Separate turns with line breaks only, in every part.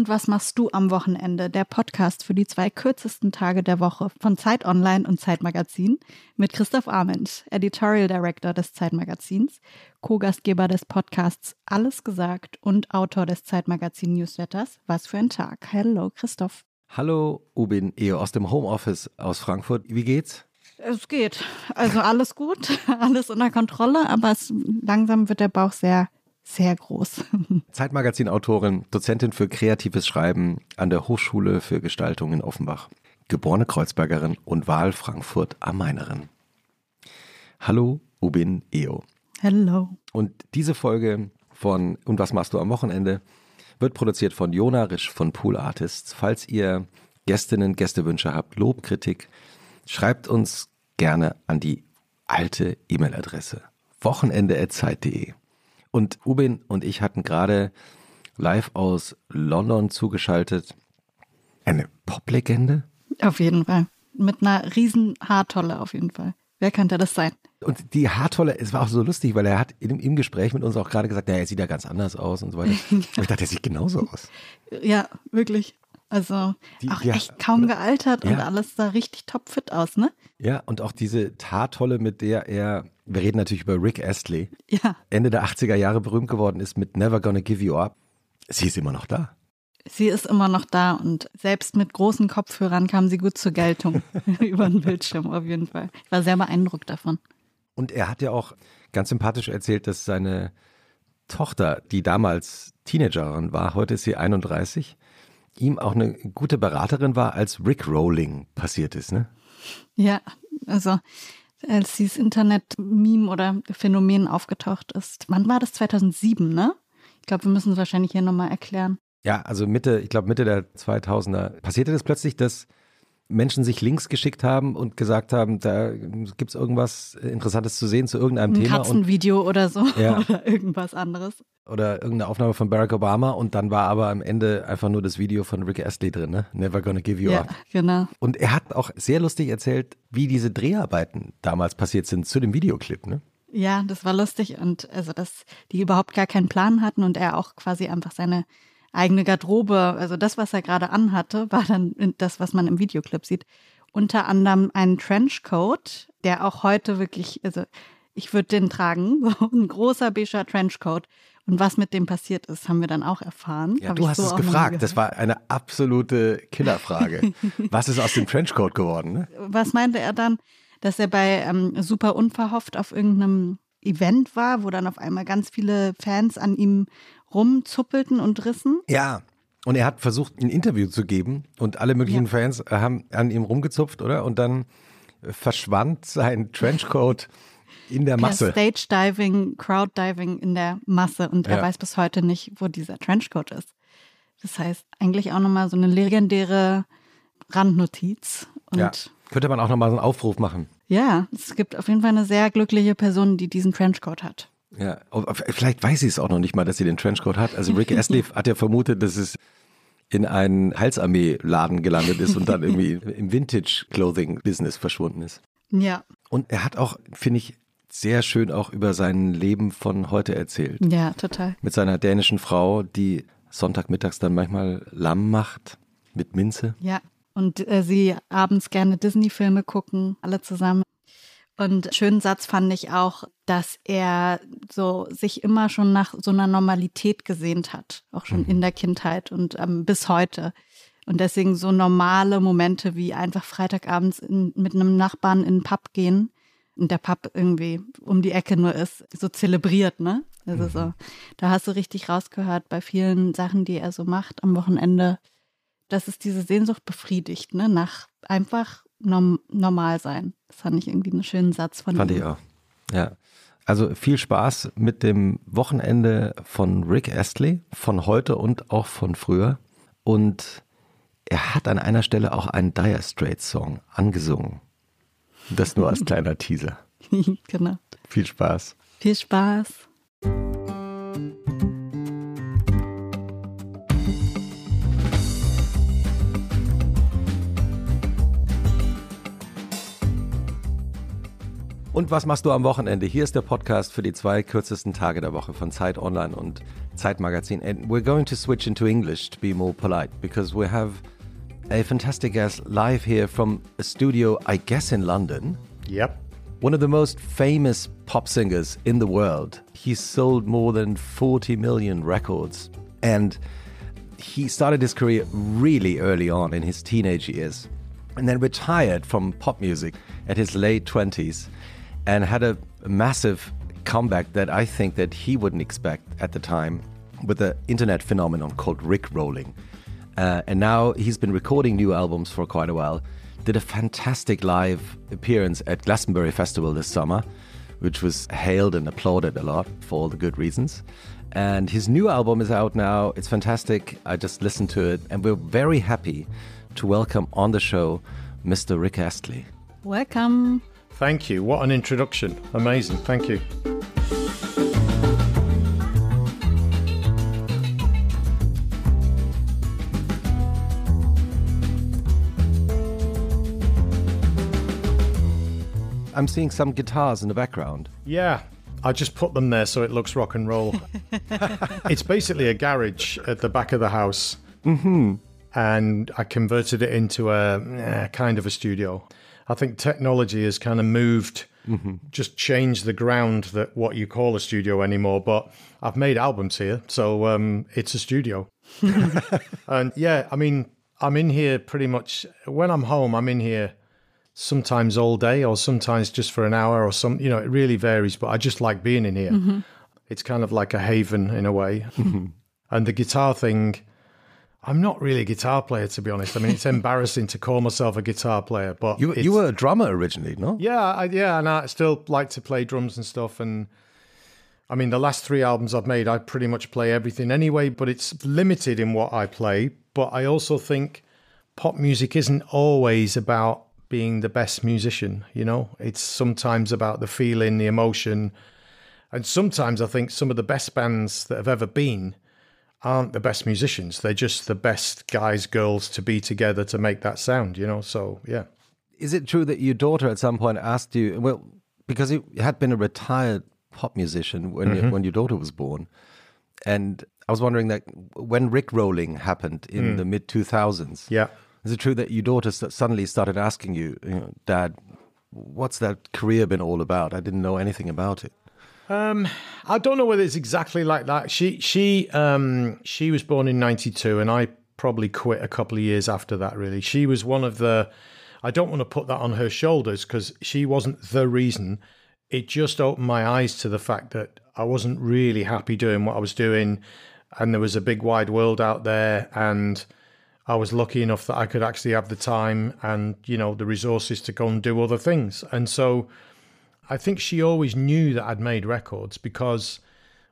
Und was machst du am Wochenende? Der Podcast für die zwei kürzesten Tage der Woche von Zeit Online und Zeitmagazin mit Christoph Arment, Editorial Director des Zeitmagazins, Co-Gastgeber des Podcasts Alles gesagt und Autor des Zeitmagazin Newsletters Was für ein Tag. Hallo Christoph.
Hallo Ubin Eo aus dem Homeoffice aus Frankfurt. Wie geht's?
Es geht. Also alles gut, alles unter Kontrolle, aber es, langsam wird der Bauch sehr sehr groß.
Zeitmagazin-Autorin, Dozentin für kreatives Schreiben an der Hochschule für Gestaltung in Offenbach, geborene Kreuzbergerin und Wahl Frankfurt am Mainerin. Hallo, Ubin Eo.
Hallo.
Und diese Folge von Und was machst du am Wochenende wird produziert von Jona Risch von Pool Artists. Falls ihr Gästinnen, Gästewünsche habt, Lob, Kritik, schreibt uns gerne an die alte E-Mail-Adresse wochenende.zeit.de. Und Ubin und ich hatten gerade live aus London zugeschaltet eine Poplegende.
Auf jeden Fall. Mit einer riesen Haartolle auf jeden Fall. Wer könnte das sein?
Und die Haartolle, es war auch so lustig, weil er hat im, im Gespräch mit uns auch gerade gesagt, naja, er sieht ja ganz anders aus und so weiter. Und ich dachte, er sieht genauso aus.
Ja, wirklich. Also die, auch die, echt kaum gealtert ja. und alles sah richtig topfit aus, ne?
Ja, und auch diese Haartolle, mit der er wir reden natürlich über Rick Astley,
ja.
Ende der 80er Jahre berühmt geworden ist mit Never Gonna Give You Up. Sie ist immer noch da.
Sie ist immer noch da und selbst mit großen Kopfhörern kam sie gut zur Geltung über den Bildschirm auf jeden Fall. Ich war sehr beeindruckt davon.
Und er hat ja auch ganz sympathisch erzählt, dass seine Tochter, die damals Teenagerin war, heute ist sie 31, ihm auch eine gute Beraterin war, als Rick Rolling passiert ist, ne?
Ja, also als dieses Internet-Meme oder Phänomen aufgetaucht ist. Wann war das? 2007, ne? Ich glaube, wir müssen es wahrscheinlich hier nochmal erklären.
Ja, also Mitte, ich glaube Mitte der 2000er passierte das plötzlich, dass Menschen sich Links geschickt haben und gesagt haben, da gibt es irgendwas Interessantes zu sehen zu irgendeinem
Ein
Thema.
Ein Katzenvideo oder so
ja.
oder irgendwas anderes.
Oder irgendeine Aufnahme von Barack Obama und dann war aber am Ende einfach nur das Video von Rick Astley drin, ne? Never Gonna Give You
ja,
Up.
genau.
Und er hat auch sehr lustig erzählt, wie diese Dreharbeiten damals passiert sind zu dem Videoclip, ne?
Ja, das war lustig und also dass die überhaupt gar keinen Plan hatten und er auch quasi einfach seine eigene Garderobe, also das, was er gerade anhatte, war dann das, was man im Videoclip sieht. Unter anderem ein Trenchcoat, der auch heute wirklich, also ich würde den tragen, so ein großer beiger Trenchcoat. Und was mit dem passiert ist, haben wir dann auch erfahren.
Ja, du hast so es gefragt. Das war eine absolute Killerfrage. was ist aus dem Trenchcoat geworden? Ne?
Was meinte er dann? Dass er bei ähm, super unverhofft auf irgendeinem Event war, wo dann auf einmal ganz viele Fans an ihm rumzuppelten und rissen.
Ja. Und er hat versucht, ein Interview zu geben und alle möglichen ja. Fans haben an ihm rumgezupft, oder? Und dann verschwand sein Trenchcoat in der Masse.
Stage Diving, Crowd Diving in der Masse und ja. er weiß bis heute nicht, wo dieser Trenchcoat ist. Das heißt, eigentlich auch nochmal so eine legendäre Randnotiz. Und
ja. Könnte man auch nochmal so einen Aufruf machen.
Ja, es gibt auf jeden Fall eine sehr glückliche Person, die diesen Trenchcoat hat.
Ja, vielleicht weiß sie es auch noch nicht mal, dass sie den Trenchcoat hat. Also Rick Astley hat ja vermutet, dass es in einen Halsarmee-Laden gelandet ist und dann irgendwie im Vintage-Clothing-Business verschwunden ist.
Ja.
Und er hat auch, finde ich, sehr schön auch über sein Leben von heute erzählt.
Ja, total.
Mit seiner dänischen Frau, die Sonntagmittags dann manchmal Lamm macht mit Minze.
Ja, und äh, sie abends gerne Disney-Filme gucken, alle zusammen. Und schönen Satz fand ich auch, dass er so sich immer schon nach so einer Normalität gesehnt hat, auch schon mhm. in der Kindheit und ähm, bis heute. Und deswegen so normale Momente wie einfach Freitagabends in, mit einem Nachbarn in den Pub gehen und der Pub irgendwie um die Ecke nur ist, so zelebriert, ne? Also mhm. so, da hast du richtig rausgehört bei vielen Sachen, die er so macht am Wochenende, dass es diese Sehnsucht befriedigt, ne? Nach einfach norm normal sein. Das fand ich irgendwie einen schönen Satz von
Fand
ihm.
ich auch. Ja. Also viel Spaß mit dem Wochenende von Rick Astley, von heute und auch von früher. Und er hat an einer Stelle auch einen Dire Straits Song angesungen. Das nur als kleiner Teaser.
genau.
Viel Spaß.
Viel Spaß.
Und was machst du am Wochenende? Hier ist der Podcast für die zwei kürzesten Tage der Woche von Zeit Online und Zeit Magazin. And we're going to switch into English to be more polite because we have a fantastic guest live here from a studio, I guess, in London.
Yep.
One of the most famous pop singers in the world. He's sold more than 40 million records. And he started his career really early on in his teenage years and then retired from pop music at his late 20s and had a massive comeback that I think that he wouldn't expect at the time with the internet phenomenon called Rick rolling. Uh, and now he's been recording new albums for quite a while did a fantastic live appearance at Glastonbury Festival this summer, which was hailed and applauded a lot for all the good reasons. And his new album is out now. It's fantastic. I just listened to it, and we're very happy to welcome on the show Mr. Rick Astley.
Welcome.
Thank you. What an introduction. Amazing. Thank you.
I'm seeing some guitars in the background.
Yeah, I just put them there so it looks rock and roll. it's basically a garage at the back of the house.
Mm-hmm.
And I converted it into a eh, kind of a studio. I think technology has kind of moved,
Mm-hmm.
just changed the ground that what you call a studio anymore. But I've made albums here, so um, it's a studio. and yeah, I mean, I'm in here pretty much when I'm home. I'm in here sometimes all day, or sometimes just for an hour, or some. You know, it really varies. But I just like being in here. Mm-hmm. It's kind of like a haven in a way. Mm-hmm. and the guitar thing. I'm not really a guitar player, to be honest. I mean, it's embarrassing to call myself a guitar player, but
you you were a drummer originally, no?
yeah, I, yeah, and I still like to play drums and stuff. And I mean, the last three albums I've made, I pretty much play everything anyway, but it's limited in what I play. But I also think pop music isn't always about being the best musician, you know? It's sometimes about the feeling, the emotion. And sometimes I think some of the best bands that have ever been aren't the best musicians. They're just the best guys, girls to be together to make that sound, you know? So, yeah.
Is it true that your daughter at some point asked you, well, because you had been a retired pop musician when
Mm-hmm.
you, when your daughter was born, and I was wondering that when Rick rolling happened in the mid two thousands,
Mm. Yeah.
Is it true that your daughter suddenly started asking you, you know, Dad, what's that career been all about? I didn't know anything about it.
I don't know whether it's exactly like that. She she um she was born in '92, and I probably quit a couple of years after that. Really, she was one of the. I don't want to put that on her shoulders because she wasn't the reason. It just opened my eyes to the fact that I wasn't really happy doing what I was doing, and there was a big wide world out there, and I was lucky enough that I could actually have the time and you know the resources to go and do other things, and so. I think she always knew that I'd made records because,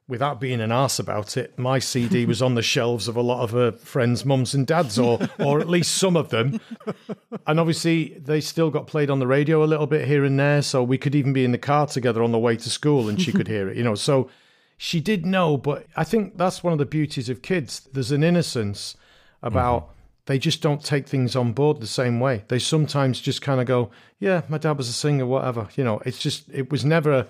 without being an arse about it, my CD was on the shelves of a lot of her friends' mums and dads, or or at least some of them. And obviously, they still got played on the radio a little bit here and there, so we could even be in the car together on the way to school, and she could hear it. You know, so she did know. But I think that's one of the beauties of kids. There's an innocence about mm-hmm. They just don't take things on board the same way. They sometimes just kind of go, "Yeah, my dad was a singer, whatever." You know, it's just it was never. A,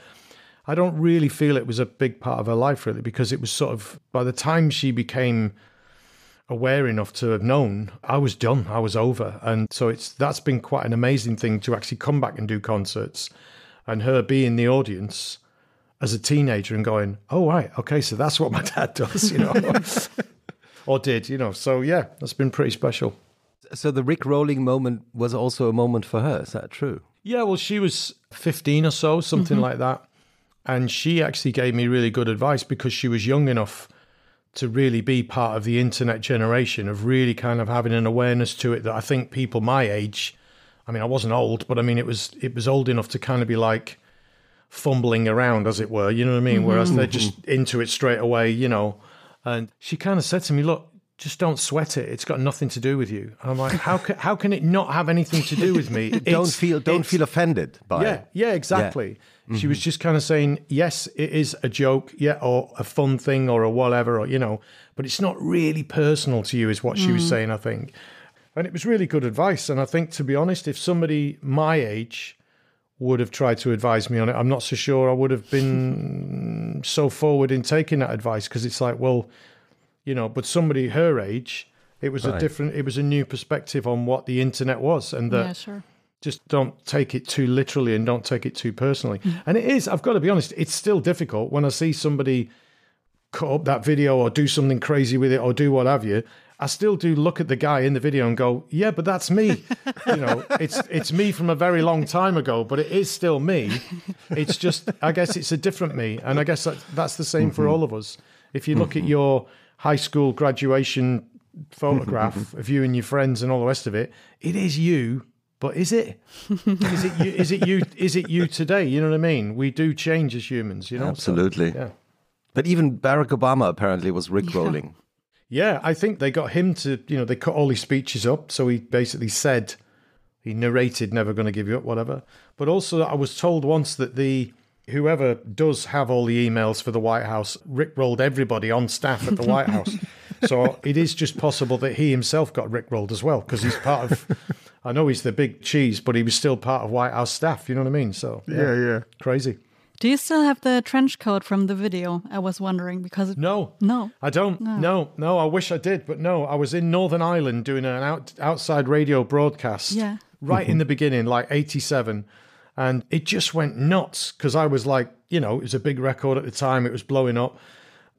I don't really feel it was a big part of her life really because it was sort of by the time she became aware enough to have known, I was done. I was over, and so it's that's been quite an amazing thing to actually come back and do concerts, and her be in the audience as a teenager and going, "Oh right, okay, so that's what my dad does," you know, or did, you know. So yeah, that's been pretty special.
So the Rick rolling moment was also a moment for her. Is that true?
Yeah, well, she was 15 or so, something mm-hmm. like that. And she actually gave me really good advice because she was young enough to really be part of the internet generation, of really kind of having an awareness to it that I think people my age, I mean, I wasn't old, but I mean, it was it was old enough to kind of be like fumbling around, as it were. You know what I mean? Whereas they're mm-hmm. just into it straight away, you know. And she kind of said to me, "Look, just don't sweat it. It's got nothing to do with you." And I'm like, "How can how can it not have anything to do with me?
don't feel don't feel offended by
yeah,
it.
yeah, exactly. She mm-hmm. was just kind of saying, yes, it is a joke, yeah, or a fun thing, or a whatever, or you know, but it's not really personal to you, is what she was mm. saying. I think, and it was really good advice. And I think, to be honest, if somebody my age would have tried to advise me on it, I'm not so sure I would have been so forward in taking that advice because it's like, well, you know, but somebody her age, it was a different, it was a new perspective on what the internet was, and that
yeah, sure.
just don't take it too literally and don't take it too personally. Mm. And it is, I've got to be honest, it's still difficult when I see somebody cut up that video or do something crazy with it or do what have you. I still do look at the guy in the video and go, yeah, but that's me. you know, it's it's me from a very long time ago, but it is still me. It's just, I guess it's a different me, and I guess that, that's the same for mm-hmm. all of us. If you look at mm-hmm. your high school graduation photograph mm-hmm. of you and your friends and all the rest of it, it is you. But is it? Is it you? Is it you? Is it you today? You know what I mean? We do change as humans. You know, So,
Absolutely.
yeah.
But even Barack Obama apparently was rickrolling.
Yeah, I think they got him to, you know, they cut all his speeches up. So he basically said, he narrated, never going to give you up, whatever. But also, I was told once that the, whoever does have all the emails for the White House, rickrolled everybody on staff at the White House. So it is just possible that he himself got rickrolled as well, because he's part of, I know he's the big cheese, but he was still part of White House staff. You know what I mean? So, yeah,
yeah.
crazy.
Do you still have the trench coat from the video? I was wondering because it,
No.
no.
I don't. No. no, I wish I did, but no. I was in Northern Ireland doing an out, outside radio broadcast.
Yeah.
Right in mm-hmm. the beginning, like 87. And it just went nuts because I was like, you know, it was a big record at the time. It was blowing up.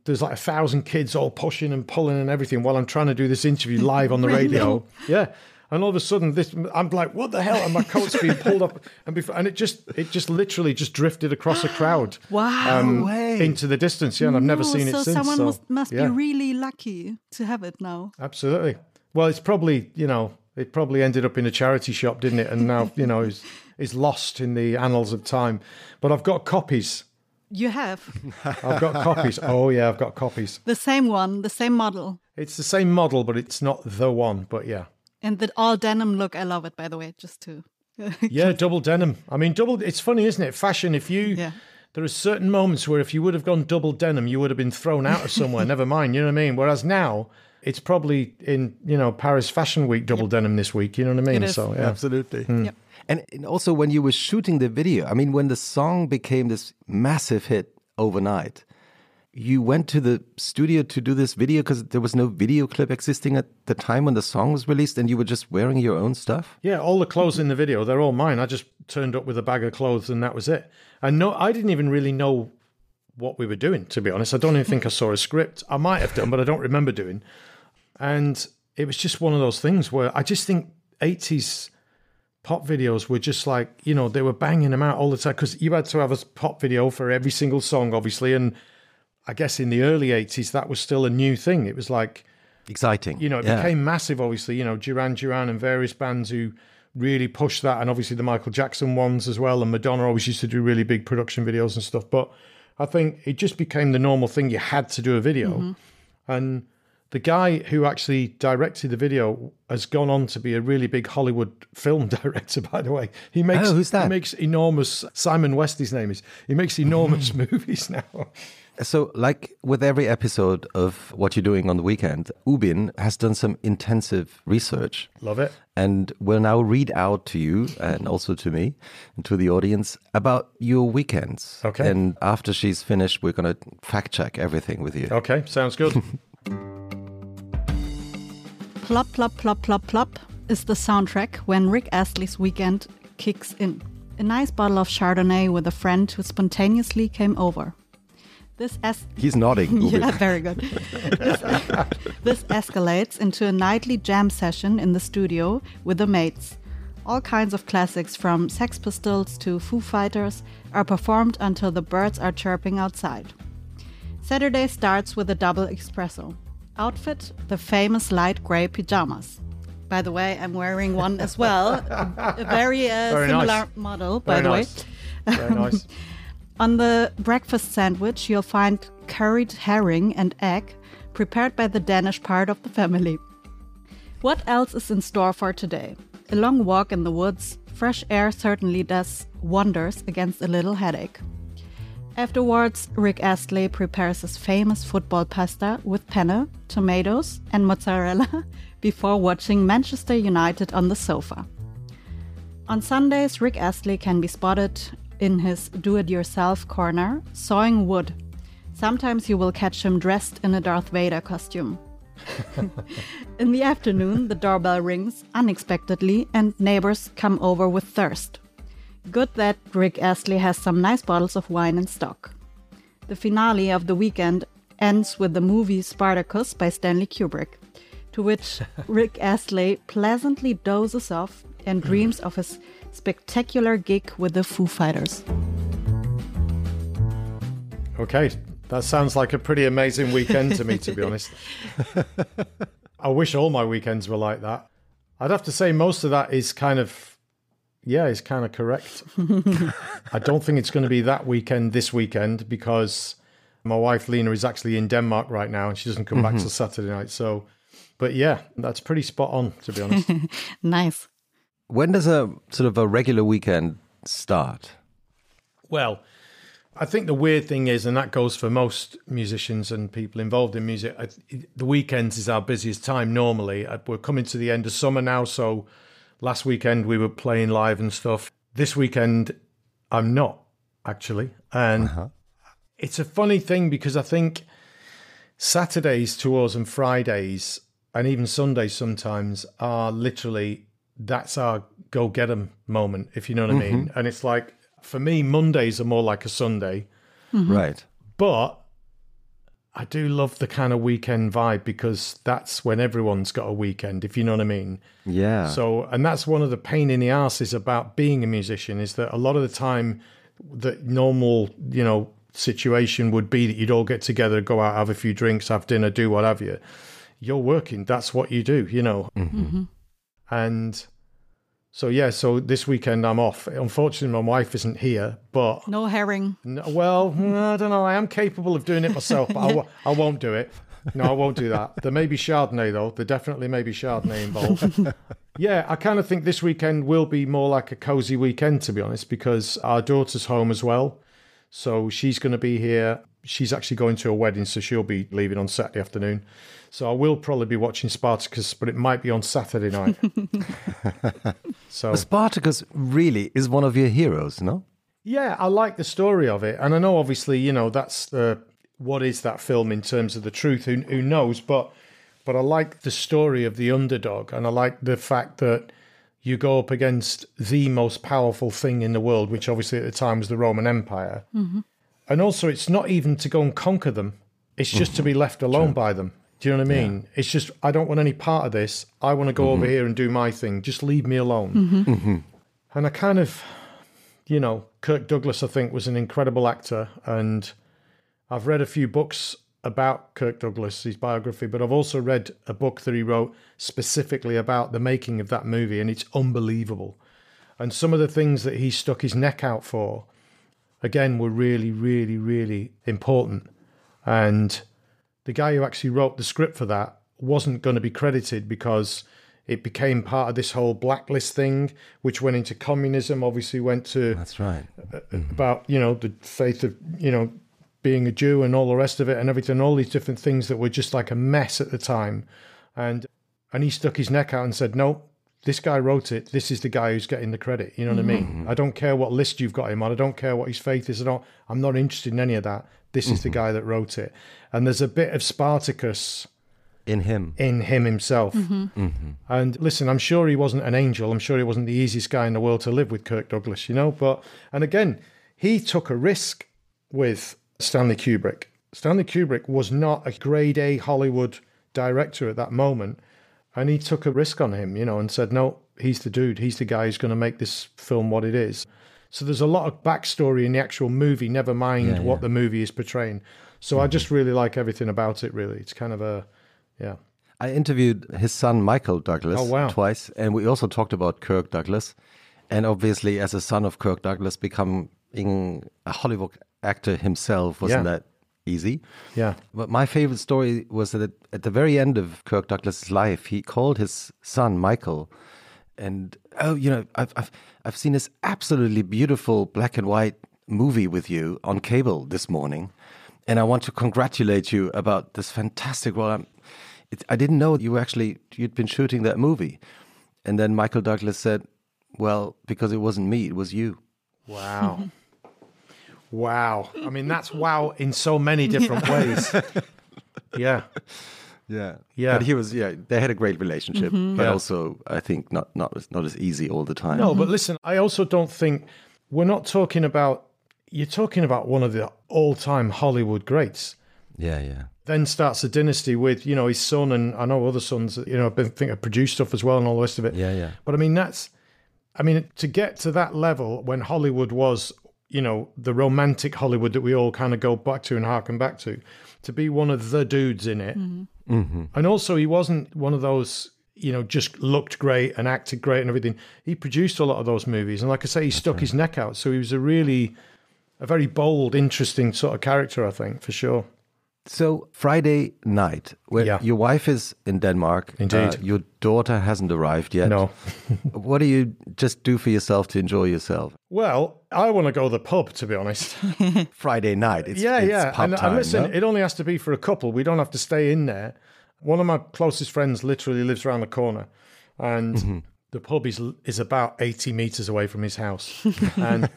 There's like a thousand kids all pushing and pulling and everything while I'm trying to do this interview live on the radio. Yeah. And all of a sudden, this I'm like, what the hell? And my coat's being pulled up, and before, and it just, it just literally just drifted across a crowd
Wow.
um, into the distance. Yeah, and I've never
No,
seen it
so
since.
someone
so,
must, must
yeah.
be really lucky to have it now.
Absolutely. Well, it's probably you know it probably ended up in a charity shop, didn't it? And now you know is is lost in the annals of time. But I've got copies.
You have
I've got copies. Oh yeah, I've got copies.
the same one, the same model,
It's the same model, but it's not the one. But yeah,
and the all denim look. I love it, by the way. Just to
yeah, double denim. I mean, double. It's funny, isn't it? Fashion. If you
Yeah.
there are certain moments where if you would have gone double denim, you would have been thrown out of somewhere. never mind. You know what I mean? Whereas now. It's probably in you know Paris Fashion Week double denim this week. You know what I mean?
It is.
So yeah,
Absolutely. Hmm.
Yep.
And, and also when you were shooting the video, I mean, when the song became this massive hit overnight, you went to the studio to do this video because there was no video clip existing at the time when the song was released, and you were just wearing your own stuff.
Yeah, all the clothes in the video, they're all mine. I just turned up with a bag of clothes and that was it. And no, I didn't even really know what we were doing, to be honest. I don't even think I saw a script. I might have done, but I don't remember doing. And it was just one of those things where I just think 80s pop videos were just like, you know, they were banging them out all the time because you had to have a pop video for every single song, obviously. And I guess in the early 80s, that was still a new thing. It was like,
Exciting.
you know, it
Yeah.
became massive, obviously, you know, Duran Duran and various bands who really pushed that, and obviously the Michael Jackson ones as well. And Madonna always used to do really big production videos and stuff. But I think it just became the normal thing. You had to do a video. Mm-hmm. And the guy who actually directed the video has gone on to be a really big Hollywood film director, by the way. He makes
Oh, who's that?
He makes enormous Simon West, his name is. He makes enormous movies now.
So, like with every episode of what you're doing on the weekend, Ubin has done some intensive research
Love it.
and will now read out to you and also to me and to the audience about your weekends.
Okay.
And after she's finished, we're going to fact check everything with you.
Okay, sounds good.
Plop, plop, plop, plop, plop is the soundtrack when Rick Astley's weekend kicks in. A nice bottle of Chardonnay with a friend who spontaneously came over. This es-
He's nodding.
Yeah, very good. this, this escalates into a nightly jam session in the studio with the mates. All kinds of classics from Sex Pistols to Foo Fighters are performed until the birds are chirping outside. Saturday starts with a double espresso. Outfit the famous light gray pajamas. By the way, I'm wearing one as well. a, a very, uh,
Very
similar
nice.
model, by
Very
the
nice.
way.
Very nice.
On the breakfast sandwich, you'll find curried herring and egg prepared by the Danish part of the family. What else is in store for today? A long walk in the woods, fresh air certainly does wonders against a little headache. Afterwards, Rick Astley prepares his famous football pasta with penne, tomatoes, and mozzarella before watching Manchester United on the sofa. On Sundays, Rick Astley can be spotted in his do it yourself corner, sawing wood. Sometimes you will catch him dressed in a Darth Vader costume. in the afternoon, the doorbell rings unexpectedly and neighbors come over with thirst. Good that Rick Astley has some nice bottles of wine in stock. The finale of the weekend ends with the movie Spartacus by Stanley Kubrick, to which Rick Astley pleasantly dozes off and dreams of his spectacular gig with the Foo Fighters.
Okay, that sounds like a pretty amazing weekend to me, to be honest. I wish all my weekends were like that. I'd have to say most of that is kind of, yeah, is kind of correct. I don't think it's going to be that weekend this weekend because my wife Lena is actually in Denmark right now and she doesn't come back till mm-hmm. Saturday night. So, but yeah, that's pretty spot on, to be honest.
Nice.
When does a sort of a regular weekend start?
Well, I think the weird thing is, and that goes for most musicians and people involved in music, I, the weekends is our busiest time normally. Uh, We're coming to the end of summer now, so last weekend we were playing live and stuff. This weekend, I'm not actually. And it's a funny thing because I think Saturdays tours and Fridays and even Sundays sometimes are literally that's our go get 'em moment, if you know what I mean. Mm-hmm. And it's like for me, Mondays are more like a Sunday, mm-hmm.
Right.
but I do love the kind of weekend vibe because that's when everyone's got a weekend, if you know what I mean.
Yeah.
So, and that's one of the pain in the asses about being a musician is that a lot of the time, the normal, you know, situation would be that you'd all get together, go out, have a few drinks, have dinner, do what have you. You're working. That's what you do, you know. Mm-hmm. And so, yeah, so this weekend I'm off. Unfortunately, my wife isn't here, but
No herring.
no, well, hmm, I don't know. I am capable of doing it myself, but I, w- I won't do it. No, I won't do that. There may be Chardonnay, though. There definitely may be Chardonnay involved. yeah, I kind of think this weekend will be more like a cozy weekend, to be honest, because our daughter's home as well. So she's going to be here. She's actually going to a wedding, so she'll be leaving on Saturday afternoon. So I will probably be watching Spartacus, but it might be on Saturday night. so
Spartacus really is one of your heroes, no?
Yeah, I like the story of it, and I know obviously, you know, that's the what is that film in terms of the truth. Who who knows? But but I like the story of the underdog, and I like the fact that you go up against the most powerful thing in the world, which obviously at the time was the Roman Empire, mm-hmm. and also it's not even to go and conquer them; it's just to be left alone by them. Do you know what I mean? It's just I don't want any part of this. I want to go over mm-hmm. here and do my thing. Just leave me alone. Mm-hmm. Mm-hmm. And I kind of you know, Kirk Douglas, I think, was an incredible actor. And I've read a few books about Kirk Douglas, his biography, but I've also read a book that he wrote specifically about the making of that movie, and it's unbelievable. And some of the things that he stuck his neck out for, again, were really, really, really important. And the guy who actually wrote the script for that wasn't going to be credited because it became part of this whole blacklist thing, which went into communism, obviously went to
That's right.
Uh, about you know the faith of you know being a Jew and all the rest of it and everything, all these different things that were just like a mess at the time, and and he stuck his neck out and said, "No, this guy wrote it. This is the guy who's getting the credit." You know what I mean? Mm-hmm. I don't care what list you've got him on. I don't care what his faith is. I don't. I'm not interested in any of that. This is the mm-hmm. guy that wrote it, and there's a bit of Spartacus
In him.
in him himself. Mm-hmm. Mm-hmm. And listen, I'm sure he wasn't an angel. I'm sure he wasn't the easiest guy in the world to live with, Kirk Douglas, you know. But, and again, he took a risk with Stanley Kubrick. Stanley Kubrick was not a grade A Hollywood director at that moment. And he took a risk on him, you know, and said, no, he's the dude. He's the guy who's going to make this film what it is. So there's a lot of backstory in the actual movie, never mind
Yeah,
what
yeah.
the movie is portraying. So I just mm-hmm. really like everything about it, really. It's kind of a, yeah.
I interviewed his son Michael Douglas
Oh, wow.
twice, and we also talked about Kirk Douglas. And obviously, as a son of Kirk Douglas, becoming a Hollywood actor himself wasn't
Yeah.
that easy.
Yeah.
But my favorite story was that at the very end of Kirk Douglas's life, he called his son Michael, and oh, you know, I've I've I've seen this absolutely beautiful black and white movie with you on cable this morning, and I want to congratulate you about this fantastic role. I'm, it, I didn't know you actually you'd been shooting that movie, and then Michael Douglas said, Well, because it wasn't me, it was you.
Wow. wow. I mean, that's wow in so many different ways. Yeah.
Yeah,
Yeah.
But he was, yeah. They had a great relationship, mm-hmm. but
Yeah.
also I think not not not as easy all the time.
No, but listen, I also don't think we're not talking about, you're talking about one of the all time Hollywood greats.
Yeah, yeah.
Then starts a dynasty with, you know, his son and I know other sons, you know, I think have produced stuff as well and all the rest of it.
Yeah, yeah.
But I mean, that's, I mean, to get to that level when Hollywood was, you know, the romantic Hollywood that we all kind of go back to and harken back to, to be one of the dudes in it. Mm-hmm. Mm-hmm. And also, he wasn't one of those, you know, just looked great and acted great and everything. He produced a lot of those movies. And like I say, he stuck his neck out. So he was a really, a very bold, interesting sort of character, I think, for sure.
So Friday night, where
Yeah.
your wife is in Denmark.
Indeed.
uh, your daughter hasn't arrived yet.
No.
what do you just do for yourself to enjoy yourself?
Well, I want to go to the pub, to be honest.
Friday night. It's,
yeah,
it's
yeah.
pub
And,
time,
and listen,
no?
it only has to be for a couple. We don't have to stay in there. One of my closest friends literally lives around the corner, and
Mm-hmm.
The pub is is about eighty meters away from his house. And,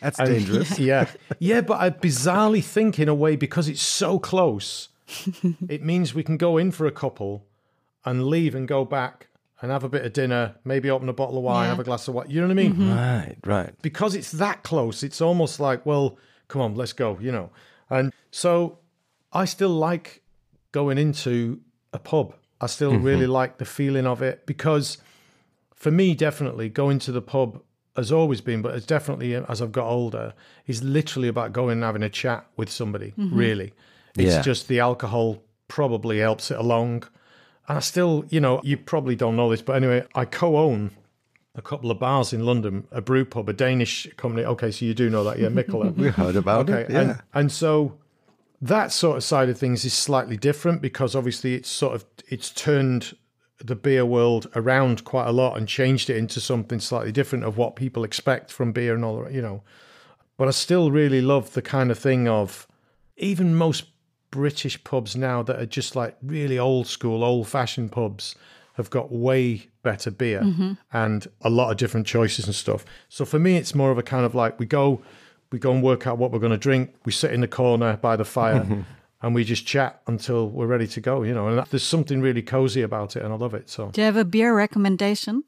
That's
and-
dangerous.
Yeah, yeah. But I bizarrely think, in a way, because it's so close, it means we can go in for a couple and leave and go back and have a bit of dinner, maybe open a bottle of wine,
Yeah.
have a glass of wine. You know what I mean? Mm-hmm.
Right, right.
because it's that close, it's almost like, well, come on, let's go, you know. And so I still like going into a pub. I still mm-hmm. really like the feeling of it because for me, definitely going to the pub has always been, but it's definitely as I've got older, is literally about going and having a chat with somebody, mm-hmm. really. It's
Yeah.
just the alcohol probably helps it along. And I still, you know, you probably don't know this, but anyway, I co own a couple of bars in London, a brew pub, a Danish company. Okay, so you do know that, yeah, Mikkeller.
We heard about
okay,
it. Yeah.
and, and so that sort of side of things is slightly different because obviously it's sort of it's turned the beer world around quite a lot and changed it into something slightly different of what people expect from beer and all that, you know. But I still really love the kind of thing of even most British pubs now that are just like really old school, old fashioned pubs have got way better beer mm-hmm. and a lot of different choices and stuff. So for me, it's more of a kind of like we go, we go and work out what we're going to drink. We sit in the corner by the fire and we just chat until we're ready to go, you know. And there's something really cozy about it, and I love it. So
Do you have a beer recommendation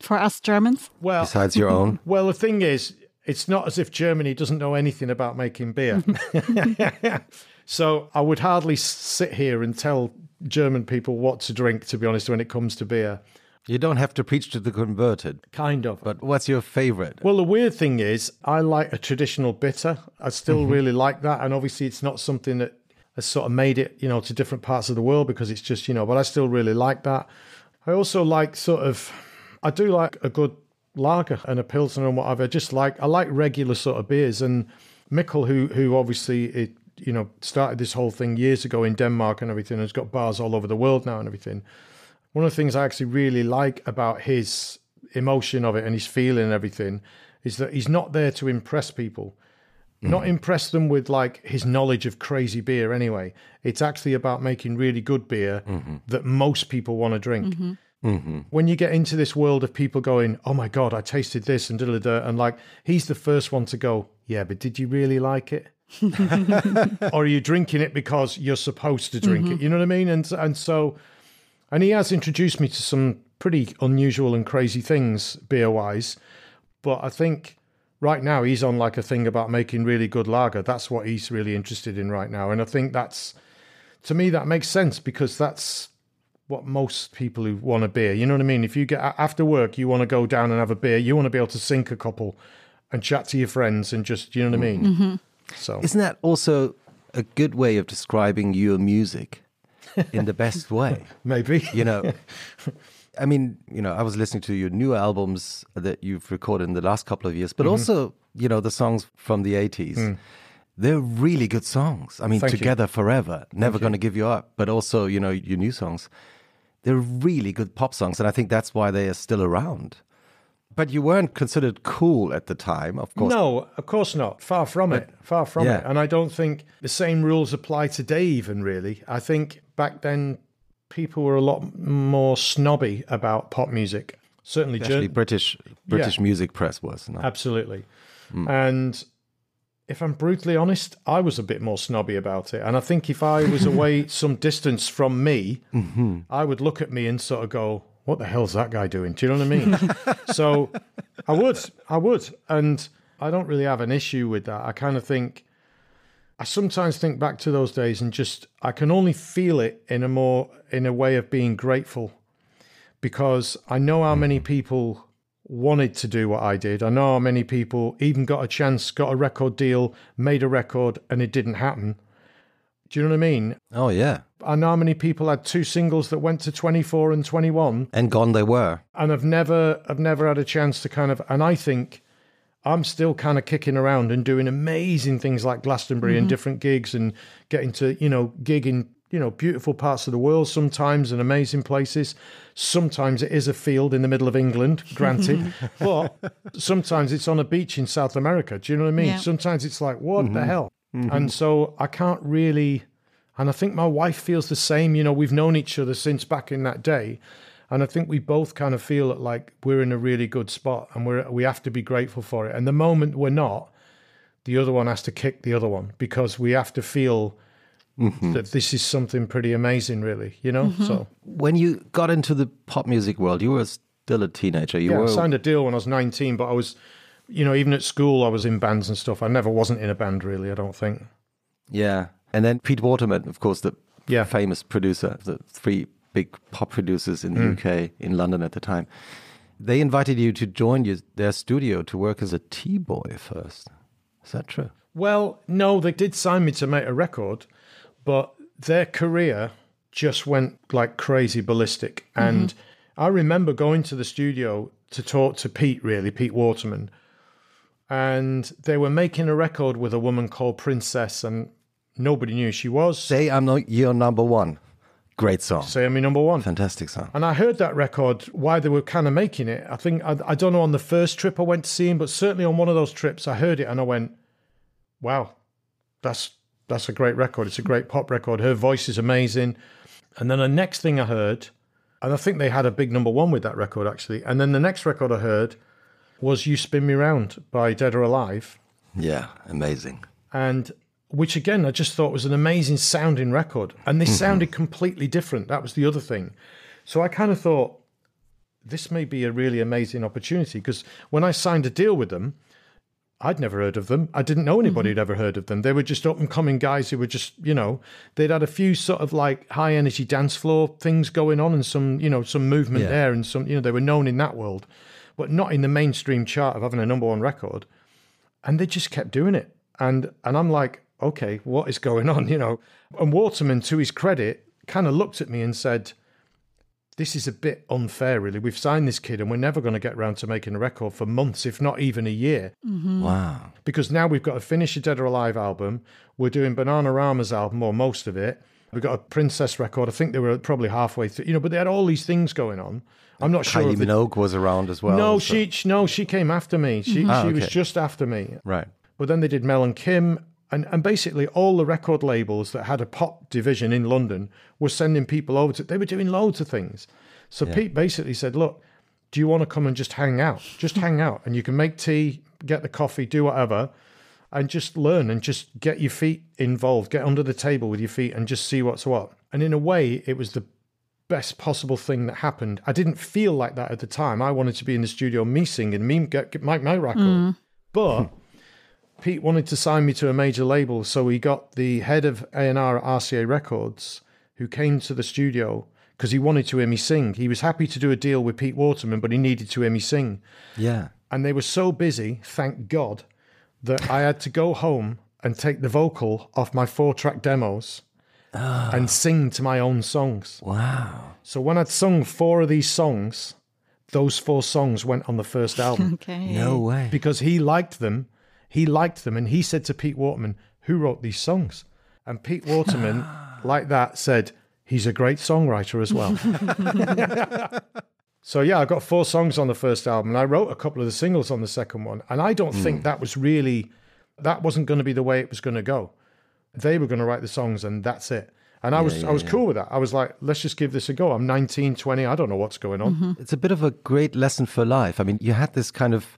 for us Germans?
well,
Besides your own.
Well, the thing is, it's not as if Germany doesn't know anything about making beer. so I would hardly sit here and tell German people what to drink, to be honest, when it comes to beer.
You don't have to preach to the converted.
Kind of.
But what's your favorite?
Well, the weird thing is, I like a traditional bitter. I still mm-hmm. really like that. And obviously, it's not something that has sort of made it, you know, to different parts of the world because it's just, you know, but I still really like that. I also like sort of, I do like a good lager and a pilsner and whatever. I Just like, I like regular sort of beers. And Mikkel, who, who obviously, it, you know, started this whole thing years ago in Denmark and everything, has got bars all over the world now and everything. One of the things I actually really like about his emotion of it and his feeling and everything is that he's not there to impress people. Not impress them with like his knowledge of crazy beer anyway. It's actually about making really good beer mm-hmm. that most people want to drink. Mm-hmm. Mm-hmm. When you get into this world of people going, "Oh my god, I tasted this," and da da da, and like he's the first one to go, "Yeah, but did you really like it?" or are you drinking it because you're supposed to drink it? You know what I mean? And and so and he has introduced me to some pretty unusual and crazy things beer wise. But I think right now he's on like a thing about making really good lager. That's what he's really interested in right now. And I think that's, to me, that makes sense because that's what most people who want a beer, you know what I mean? If you get after work, you want to go down and have a beer, you want to be able to sink a couple and chat to your friends and just, you know what I mean? Mm-hmm. So,
Isn't that also a good way of describing your music in the best way?
maybe.
You know, I mean, you know, I was listening to your new albums that you've recorded in the last couple of years,
Mm-hmm.
but also, you know, the songs from the 80s. They're really good songs. I mean,
Mm. Thank you.
Together Forever, Never Gonna Give You Up, but also, you know, your new songs. They're really good pop songs, and I think that's why they are still around. But you weren't considered cool at the time, of course.
No, of course not. Far from it. Far from
yeah.
it. And I don't think the same rules apply today, even really. I think back then people were a lot more snobby about pop music. Certainly,
Especially
jour-
British British music press was. No?
absolutely. Mm. And if I'm brutally honest, I was a bit more snobby about it. And I think if I was away some distance from me, mm-hmm. I would look at me and sort of go, "What the hell's that guy doing?" Do you know what I mean? so I would, I would, and I don't really have an issue with that. I kind of think. I sometimes think back to those days and just I can only feel it in a more in a way of being grateful because I know how many mm. people wanted to do what I did. I know how many people even got a chance, got a record deal, made a record and it didn't happen. Do you know what I mean?
Oh yeah,
I know how many people had two singles that went to 24 and 21
and gone they were.
and I've never I've never had a chance to kind of and I think I'm still kind of kicking around and doing amazing things like Glastonbury and mm-hmm. different gigs and getting to, you know, gig in, you know, beautiful parts of the world sometimes and amazing places. Sometimes it is a field in the middle of England, granted. but sometimes it's on a beach in South America. Do you know what I mean?
Yeah.
Sometimes it's like, what the mm-hmm. hell? Mm-hmm. And so I can't really and I think my wife feels the same. You know, we've known each other since back in that day. And I think we both kind of feel that like we're in a really good spot and we're we have to be grateful for it. And the moment we're not, the other one has to kick the other one because we have to feel mm-hmm. that this is something pretty amazing, really, you know? Mm-hmm. So
When you got into the pop music world, you were still a teenager. You
yeah, I signed a deal when I was 19, but I was, you know, even at school, I was in bands and stuff. I never wasn't in a band, really, I don't think.
Yeah. And then Pete Waterman, of course, the
Yeah.
famous producer, the three big pop producers in the mm. UK, in London at the time. They invited you to join you, their studio to work as a T boy first. Is that true?
Well, no, they did sign me to make a record, but their career just went like crazy ballistic. Mm-hmm. And I remember going to the studio to talk to Pete, really, Pete Waterman. And they were making a record with a woman called Princess, and nobody knew who she was.
Say I'm not your number one. Great song.
Say I'm number one.
Fantastic song.
And I heard that record why they were kind of making it. I think I, I don't know on the first trip I went to see him, but certainly on one of those trips I heard it and I went, "Wow, that's that's a great record. It's a great pop record. Her voice is amazing." And then the next thing I heard, and I think they had a big number one with that record actually. And then the next record I heard was "You Spin Me Round" by Dead or Alive
Yeah, amazing.
and which again I just thought was an amazing sounding record, and they mm-hmm. sounded completely different. That was the other thing. So I kind of thought this may be a really amazing opportunity because when I signed a deal with them, I'd never heard of them. I didn't know anybody mm-hmm. who'd ever heard of them. They were just up and coming guys who were just, you know, they'd had a few sort of like high energy dance floor things going on and some, you know, some movement
Yeah.
there and some, you know, they were known in that world, but not in the mainstream chart of having a number one record and they just kept doing it. And and I'm like, okay, what is going on? You know. And Waterman, to his credit, kind of looked at me and said, This is a bit unfair, really. We've signed this kid and we're never going to get round to making a record for months, if not even a year.
Wow.
Because now we've got to finish a Dead or Alive album. We're doing Bananarama's album, or most of it. We've got a Princess record. I think they were probably halfway through, you know, but they had all these things going on. I'm not sure.
Kylie
of the-
Minogue was around as well.
no,
so-
she, she no, she came after me. She
Ah,
she was
okay.
just after me.
Right.
But then they did Mel and Kim, and, and basically all the record labels that had a pop division in London were sending people over to. They were doing loads of things. So Pete basically said, "Look, do you want to come and just hang out? Just hang out, and you can make tea, get the coffee, do whatever." And just learn and just get your feet involved, get under the table with your feet and just see what's what. And in a way, it was the best possible thing that happened. I didn't feel like that at the time. I wanted to be in the studio, me singing, me get, get my, my record. Mm. But Pete wanted to sign me to a major label, so he got the head of A&R at RCA Records, who came to the studio because he wanted to hear me sing. He was happy to do a deal with Pete Waterman, but he needed to hear me sing.
Yeah.
And they were so busy, thank God, that I had to go home and take the vocal off my four-track demos ah. and sing to my own songs.
Wow.
So when I'd sung four of these songs, those four songs went on the first album
Okay.
No way.
because he liked them. He liked them, and he said to Pete Waterman, "Who wrote these songs?" And Pete Waterman, like that, said, "He's a great songwriter as well." so yeah, I got four songs on the first album, and I wrote a couple of the singles on the second one. And I don't think hmm. that was really that wasn't going to be the way it was going to go. They were going to write the songs, and that's it. And I was
yeah,
I was
yeah.
cool with that. I was like, let's just give this a go. I'm 19, 20. I don't know what's going on. Mm-hmm.
It's a bit of a great lesson for life. I mean, you had this kind of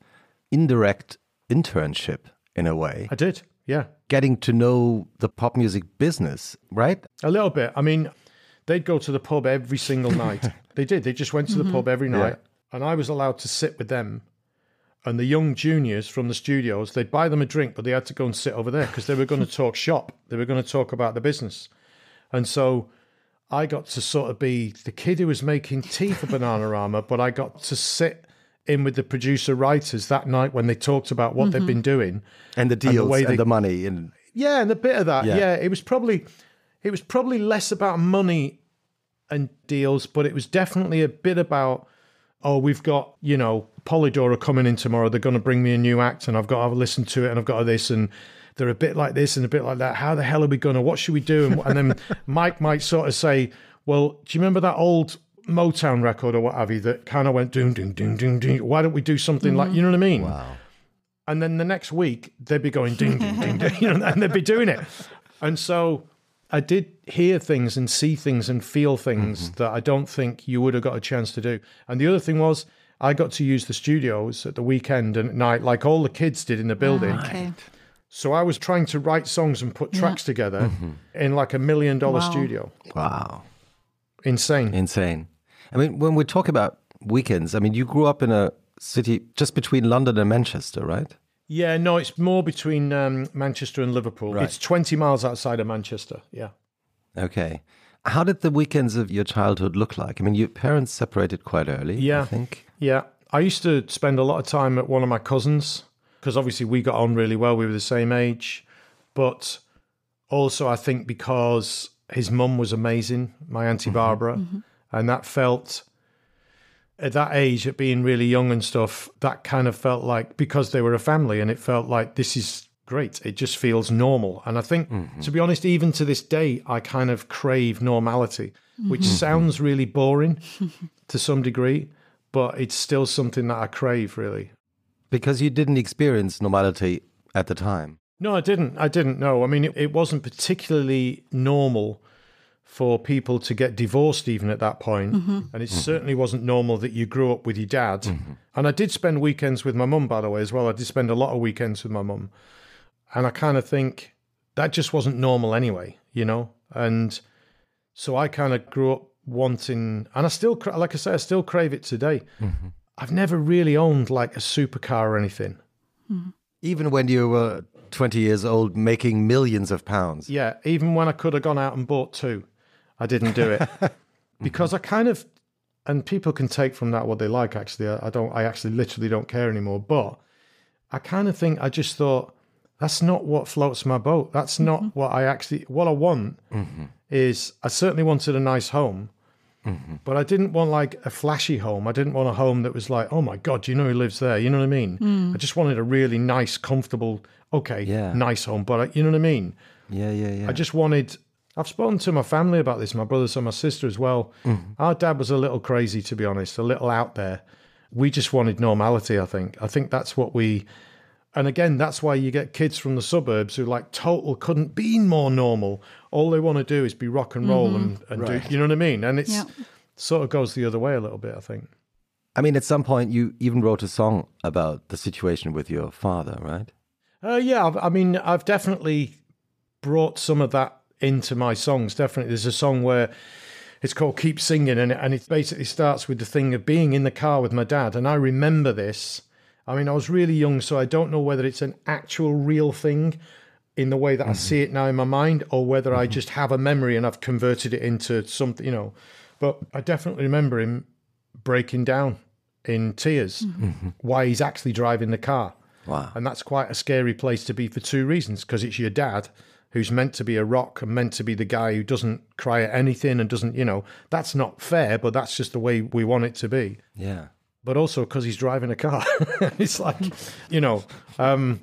indirect internship in a way,
I did. Yeah.
getting to know the pop music business, right?
A little bit. I mean, they'd go to the pub every single night. they did. They just went to the mm-hmm. pub every night. And I was allowed to sit with them. And the young juniors from the studios, they'd buy them a drink, but they had to go and sit over there because they were going to talk shop. They were going to talk about the business. And so I got to sort of be the kid who was making tea for Bananarama, but I got to sit in with the producer writers that night when they talked about what they've mm-hmm. been doing.
And the deals and
way
the,
they-
money and
Yeah, and a bit of that.
Yeah.
Yeah. it was probably it was probably less about money and deals, but it was definitely a bit about oh, we've got you know Polydora coming in tomorrow. They're going to bring me a new act, and I've got to listen to it, and I've got to this, and they're a bit like this and a bit like that. How the hell are we going to? What should we do? And, and then Mike might sort of say, well, do you remember that old Motown record or what have you that kind of went doom doom doom doom doom? Why don't we do something like you know what I mean?
wow.
and then the next week they'd be going ding ding ding ding, you know, and they'd be doing it. And so I did hear things and see things and feel things mm-hmm. that I don't think you would have got a chance to do. And the other thing was I got to use the studios at the weekend and at night, like all the kids did in the ah, building.
Okay.
So I was trying to write songs and put tracks together mm-hmm. in like a million dollar
Wow.
studio.
Wow.
Insane.
Insane. I mean, when we talk about weekends, I mean, you grew up in a city just between London and Manchester, right?
Yeah, no, it's more between um, Manchester and Liverpool.
Right.
It's 20 miles outside of Manchester. Yeah.
Okay. How did the weekends of your childhood look like? I mean, your parents separated quite early,
yeah.
I think.
Yeah. I used to spend a lot of time at one of my cousins because obviously we got on really well. We were the same age. But also, I think because his mum was amazing, my Auntie Barbara, and that felt at that age, at being really young and stuff, that kind of felt like because they were a family and it felt like this is great. It just feels normal. And I think, mm-hmm. to be honest, even to this day, I kind of crave normality, mm-hmm. which mm-hmm. sounds really boring to some degree, but it's still something that I crave, really.
Because you didn't experience normality at the time.
No, I didn't. I didn't know. I mean, it, it wasn't particularly normal for people to get divorced even at that point. Mm-hmm. And it certainly wasn't normal that you grew up with your dad. Mm-hmm. And I did spend weekends with my mum, by the way, as well. I did spend a lot of weekends with my mum. And I kind of think that just wasn't normal anyway, you know? And so I kind of grew up wanting, and I still, like I say, I still crave it today. Mm-hmm. I've never really owned like a supercar or anything.
Even when you were 20 years old making millions of pounds.
Yeah, even when I could have gone out and bought two, I didn't do it mm-hmm. because I kind of, and people can take from that what they like. Actually, I I don't. I actually literally don't care anymore. But I kind of think I just thought that's not what floats my boat. That's not mm-hmm. what I actually. What I want mm-hmm. is I certainly wanted a nice home. But I didn't want like a flashy home. I didn't want a home that was like, oh my God, you know who lives there? You know what I mean? Mm. I just wanted a really nice, comfortable, okay,
Yeah.
nice home. But I, you know what I mean?
Yeah, yeah, yeah.
I just wanted. I've spoken to my family about this, my brothers and my sister as well. Our dad was a little crazy, to be honest, a little out there. We just wanted normality, I think. I think that's what we. And again, that's why you get kids from the suburbs who like total couldn't be more normal. All they want to do is be rock and roll and, and do, you know what I mean? And it's
Yeah.
sort of goes the other way a little bit, I think.
I mean, at some point, you even wrote a song about the situation with your father, right?
Uh, yeah, I've, I mean, I've definitely brought some of that into my songs. Definitely, there's a song where it's called "Keep Singing," and and it basically starts with the thing of being in the car with my dad. And I remember this. I mean, I was really young, so I don't know whether it's an actual real thing in the way that I mm-hmm. see it now in my mind, or whether I mm-hmm. just have a memory and I've converted it into something, you know. But I definitely remember him breaking down in tears mm-hmm. why he's actually driving the car.
Wow.
And that's quite a scary place to be for two reasons because it's your dad who's meant to be a rock and meant to be the guy who doesn't cry at anything and doesn't, you know, that's not fair, but that's just the way we want it to be.
Yeah.
But also because he's driving a car. it's like, you know, um,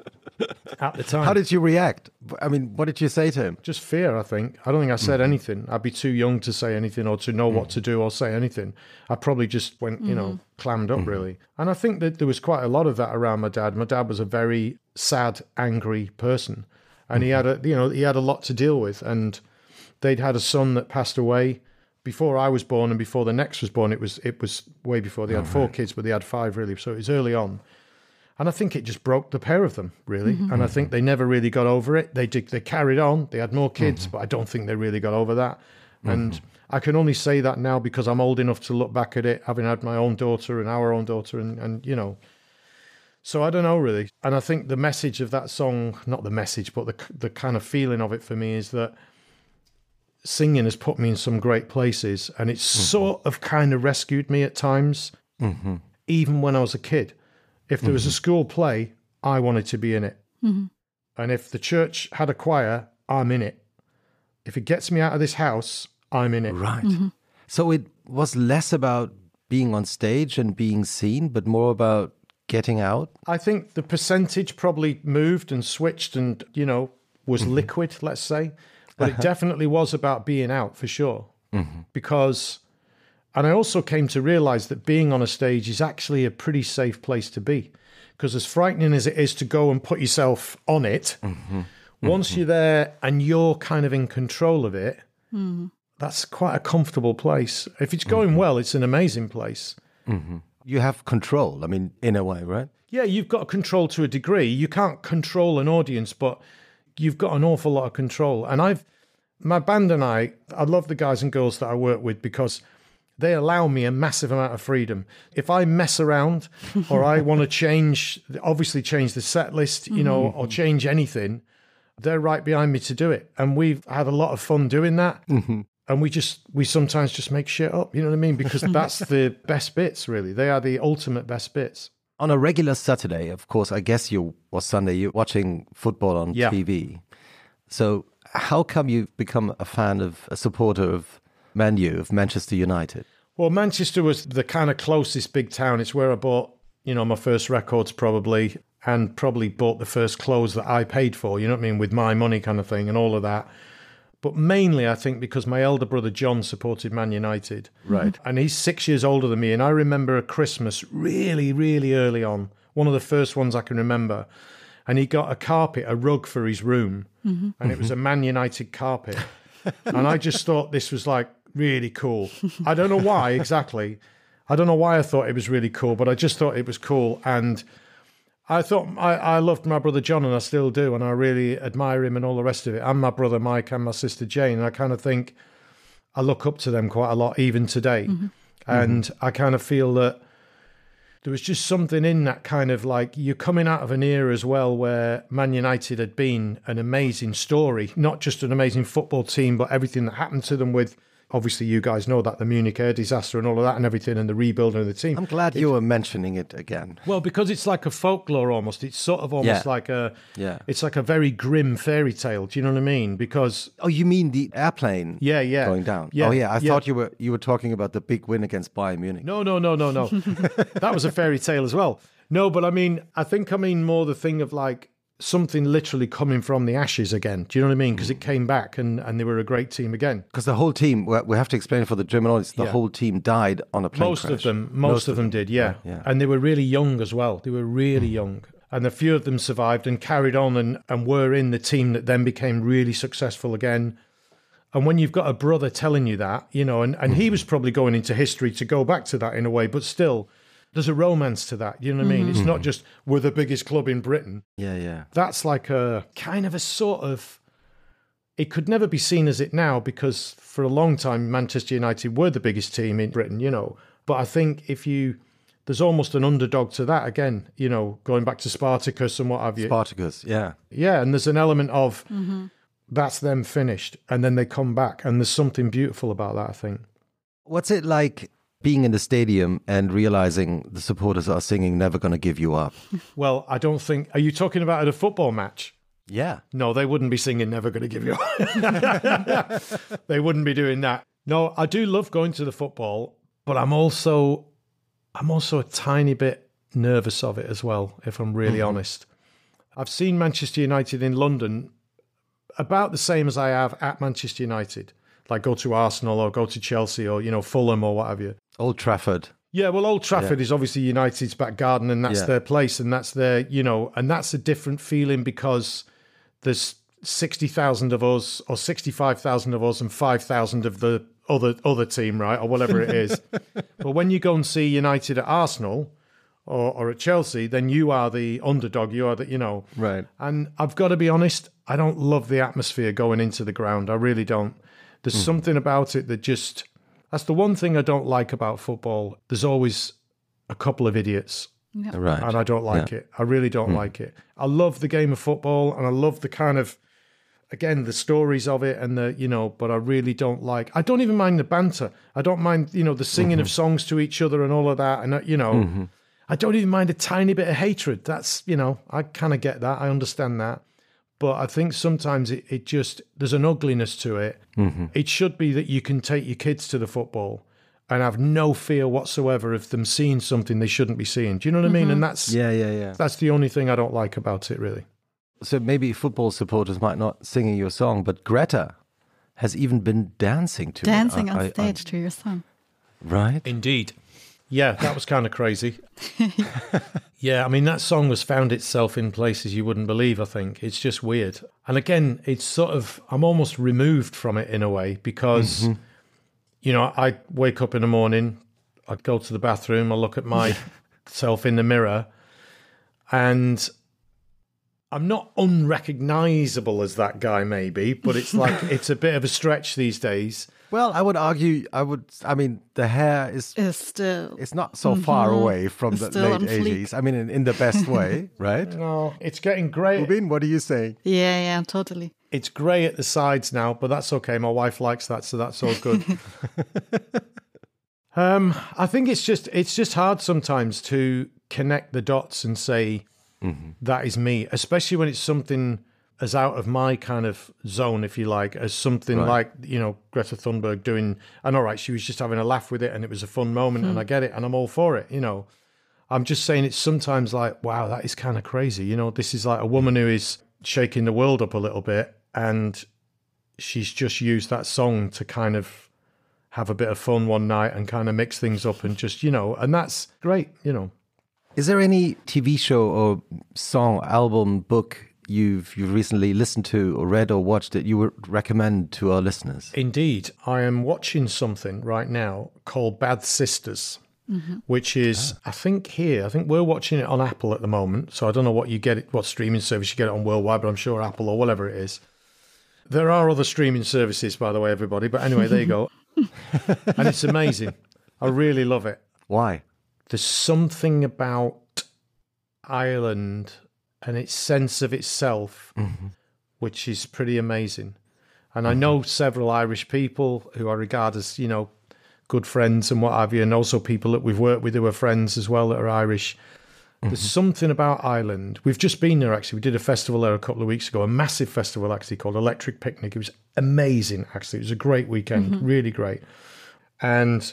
at the time.
How did you react? I mean, what did you say to him?
just fear, I think. I don't think I said mm. anything. I'd be too young to say anything or to know what mm. to do or say anything. I probably just went, you know, mm-hmm. clammed up mm-hmm. really. And I think that there was quite a lot of that around my dad. My dad was a very sad, angry person. And he had a you know, he had a lot to deal with and they'd had a son that passed away before I was born and before the next was born. It was it was way before they had oh, four kids, but they had five really. So it was early on. And I think it just broke the pair of them, really. Mm-hmm. And I think they never really got over it. They did, they carried on. They had more kids, mm-hmm. but I don't think they really got over that. And mm-hmm. I can only say that now because I'm old enough to look back at it, having had my own daughter and our own daughter, and, and you know. So I don't know really. And I think the message of that song, not the message, but the the kind of feeling of it for me is that singing has put me in some great places, and it's mm-hmm. sort of kind of rescued me at times, mm-hmm. even when I was a kid. If there was a mm-hmm. school play, I wanted to be in it. And if the church had a choir, I'm in it. If it gets me out of this house, I'm in it.
Right. So it was less about being on stage and being seen, but more about getting out.
I think the percentage probably moved and switched and, you know, was mm-hmm. liquid, let's say. But it uh-huh. definitely was about being out for sure. Mm-hmm. Because, and I also came to realize that being on a stage is actually a pretty safe place to be. Because as frightening as it is to go and put yourself on it, mm-hmm. once you're there and you're kind of in control of it, that's quite a comfortable place. If it's going well, it's an amazing place.
You have control. I mean, in a way, right?
Yeah, you've got control to a degree. You can't control an audience, but you've got an awful lot of control. And I've, my band and I, I love the guys and girls that I work with because they allow me a massive amount of freedom. If I mess around or I want to change, obviously change the set list, you know, or mm-hmm. change anything, they're right behind me to do it. And we've had a lot of fun doing that. Mm-hmm. And we just, we sometimes just make shit up, you know what I mean? Because that's the best bits, really. They are the ultimate best bits.
On a regular Saturday, of course, I guess you or Sunday, you're watching football on
Yeah.
TV. So how come you've become a fan of, a supporter of Man U, of Manchester United?
Well, Manchester was the kind of closest big town. It's where I bought, you know, my first records probably, and probably bought the first clothes that I paid for, you know what I mean, with my money kind of thing and all of that. But mainly, I think, because my elder brother John supported Man United.
Right.
And he's six years older than me. And I remember a Christmas really, really early on, one of the first ones I can remember. And he got a carpet, a rug for his room. Mm-hmm. And it was a Man United carpet. and I just thought this was like really cool. I don't know why exactly. I don't know why I thought it was really cool, but I just thought it was cool. And I thought I, I loved my brother John, and I still do, and I really admire him and all the rest of it. And my brother Mike and my sister Jane. And I kind of think I look up to them quite a lot, even today. Mm-hmm. And I kind of feel that there was just something in that kind of like you're coming out of an era as well where Man United had been an amazing story, not just an amazing football team, but everything that happened to them with. Obviously, you guys know that the Munich air disaster and all of that and everything, and the rebuilding of the team.
I'm glad you were mentioning it again.
Well, because it's like a folklore almost. It's sort of almost
Yeah.
like a
Yeah.
It's like a very grim fairy tale. Do you know what I mean? Because
Oh, you mean the airplane?
Yeah, yeah.
Going down.
Yeah,
oh, yeah. I
yeah.
thought you were you were talking about the big win against Bayern Munich.
no, no, no, no, no. that was a fairy tale as well. No, but I mean, I think I mean more the thing of like something literally coming from the ashes again. Do you know what I mean? Because it mm. came back and and they were a great team again.
Because the whole team, we we have to explain for the German audience, the
Yeah.
whole team died on a plane
most of them, most, of them did, yeah.
yeah.
And they were really young as well. They were really mm. young. And a few of them survived and carried on and, and were in the team that then became really successful again. And when you've got a brother telling you that, you know, and, and he mm. was probably going into history to go back to that in a way, but still, there's a romance to that. You know what I mean? It's mm-hmm. not just we're the biggest club in Britain.
Yeah, yeah.
That's like a kind of a sort of. It could never be seen as it now because for a long time Manchester United were the biggest team in Britain, you know. But I think if you there's almost an underdog to that again, you know, going back to Spartacus and what have you.
Spartacus, yeah.
yeah, and there's an element of mm-hmm. that's them finished and then they come back and there's something beautiful about that, I think.
What's it like being in the stadium and realizing the supporters are singing Never Gonna Give You Up?
Well, I don't think are you talking about at a football match?
Yeah.
No, they wouldn't be singing Never Gonna Give You Up. they wouldn't be doing that. No, I do love going to the football, but I'm also I'm also a tiny bit nervous of it as well, if I'm really mm-hmm. honest. I've seen Manchester United in London about the same as I have at Manchester United. Like go to Arsenal or go to Chelsea or, you know, Fulham or what have you.
Old Trafford.
Yeah, well, Old Trafford is obviously United's back garden, and that's
Yeah.
their place, and that's their, you know, and that's a different feeling because there's 60,000 of us or 65,000 of us and 5,000 of the other other team, right? Or whatever it is. but when you go and see United at Arsenal or, or at Chelsea, then you are the underdog. You are the, you know.
Right.
And I've got to be honest, I don't love the atmosphere going into the ground. I really don't. There's hmm. something about it that just, that's the one thing I don't like about football. There's always a couple of idiots
Right.
and I don't like it. I really don't hmm. like it. I love the game of football and I love the kind of again the stories of it and the you know, but I really don't like. I don't even mind the banter. I don't mind you know the singing of mm-hmm. songs to each other and all of that. And you know, mm-hmm. I don't even mind a tiny bit of hatred. That's you know, I kind of get that. I understand that. But I think sometimes it, it just there's an ugliness to it. Mm-hmm. It should be that you can take your kids to the football and have no fear whatsoever of them seeing something they shouldn't be seeing. Do you know what I mean? Mm-hmm. And that's
Yeah, yeah, yeah.
that's the only thing I don't like about it, really.
So maybe football supporters might not singing your song, but Greta has even been dancing to
Dancing
it.
on
I- I-
stage to your song.
right?
Indeed. Yeah, that was kind of crazy. yeah, I mean, that song has found itself in places you wouldn't believe, I think. It's just weird. And again, it's sort of, I'm almost removed from it in a way because, mm-hmm. you know, I wake up in the morning, I go to the bathroom, I look at myself in the mirror, and I'm not unrecognizable as that guy, maybe, but it's like, it's a bit of a stretch these days.
Well, I would argue, I would, I mean, the hair is
Is still
it's not so far away from the late 80s. I mean, in, in the best way, right?
No, it's getting grey.
Rubin, what are you saying?
yeah, yeah, totally.
It's grey at the sides now, but that's okay. My wife likes that, so that's all good. um, I think it's just it's just hard sometimes to connect the dots and say Mm-hmm. "That is me, especially when it's something as out of my kind of zone, if you like, as something like you know Greta Thunberg doing. And all right, she was just having a laugh with it, and it was a fun moment, and hmm. I get it, and I'm all for it, you know. I'm just saying it's sometimes like, wow, that is kind of crazy. You know, this is like a woman who is shaking the world up a little bit, and she's just used that song to kind of have a bit of fun one night and kind of mix things up and just, you know, and that's great, you know.
Is there any TV show or song, album, book you've you've recently listened to or read or watched that you would recommend to our listeners?
Indeed, I am watching something right now called Bad Sisters. Mm-hmm. Which is, ah. I think here, I think we're watching it on Apple at the moment. So I don't know what you get, it, what streaming service you get it on worldwide, but I'm sure Apple or whatever it is. There are other streaming services, by the way, everybody. But anyway, there you go. and it's amazing. I really love it.
Why?
There's something about Ireland and its sense of itself, mm-hmm. which is pretty amazing. And I mm-hmm. know several Irish people who I regard as, you know, good friends and what have you, and also people that we've worked with who are friends as well that are Irish. There's mm-hmm. something about Ireland. We've just been there actually. We did a festival there a couple of weeks ago, a massive festival actually called Electric Picnic. It was amazing actually. It was a great weekend, really great. And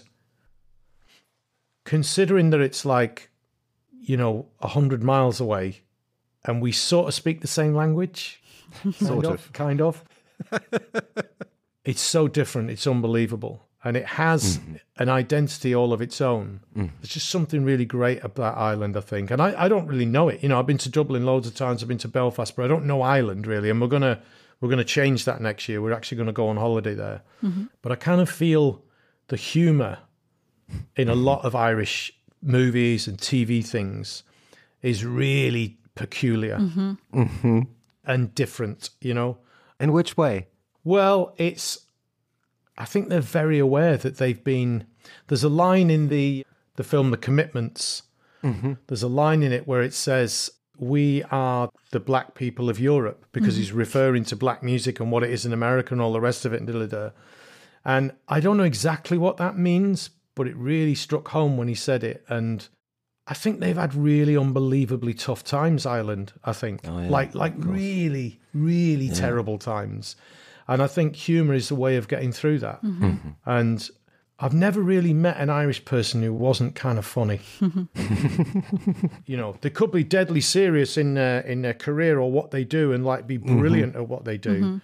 considering that it's like, you know, a hundred miles away, and we sort of speak the same language, sort of, kind of. it's so different. It's unbelievable, and it has mm-hmm. an identity all of its own. Mm. There's just something really great about Ireland, I think, and I, I don't really know it. You know, I've been to Dublin loads of times. I've been to Belfast, but I don't know Ireland really, and we're gonna we're gonna change that next year. We're actually gonna go on holiday there, mm-hmm. but I kind of feel the humour in a lot of Irish movies and TV things is really peculiar mm-hmm. and different, you know?
In which way?
Well, it's, I think they're very aware that they've been, there's a line in the, the film The Commitments, mm-hmm. there's a line in it where it says, we are the black people of Europe because mm-hmm. he's referring to black music and what it is in America and all the rest of it. And, and I don't know exactly what that means, but it really struck home when he said it. And I think they've had really unbelievably tough times, Ireland. I think, oh, like like really, really terrible times. And I think humour is a way of getting through that. Mm-hmm. Mm-hmm. And I've never really met an Irish person who wasn't kind of funny. you know, they could be deadly serious in their, in their career or what they do, and like be mm-hmm. brilliant at what they do,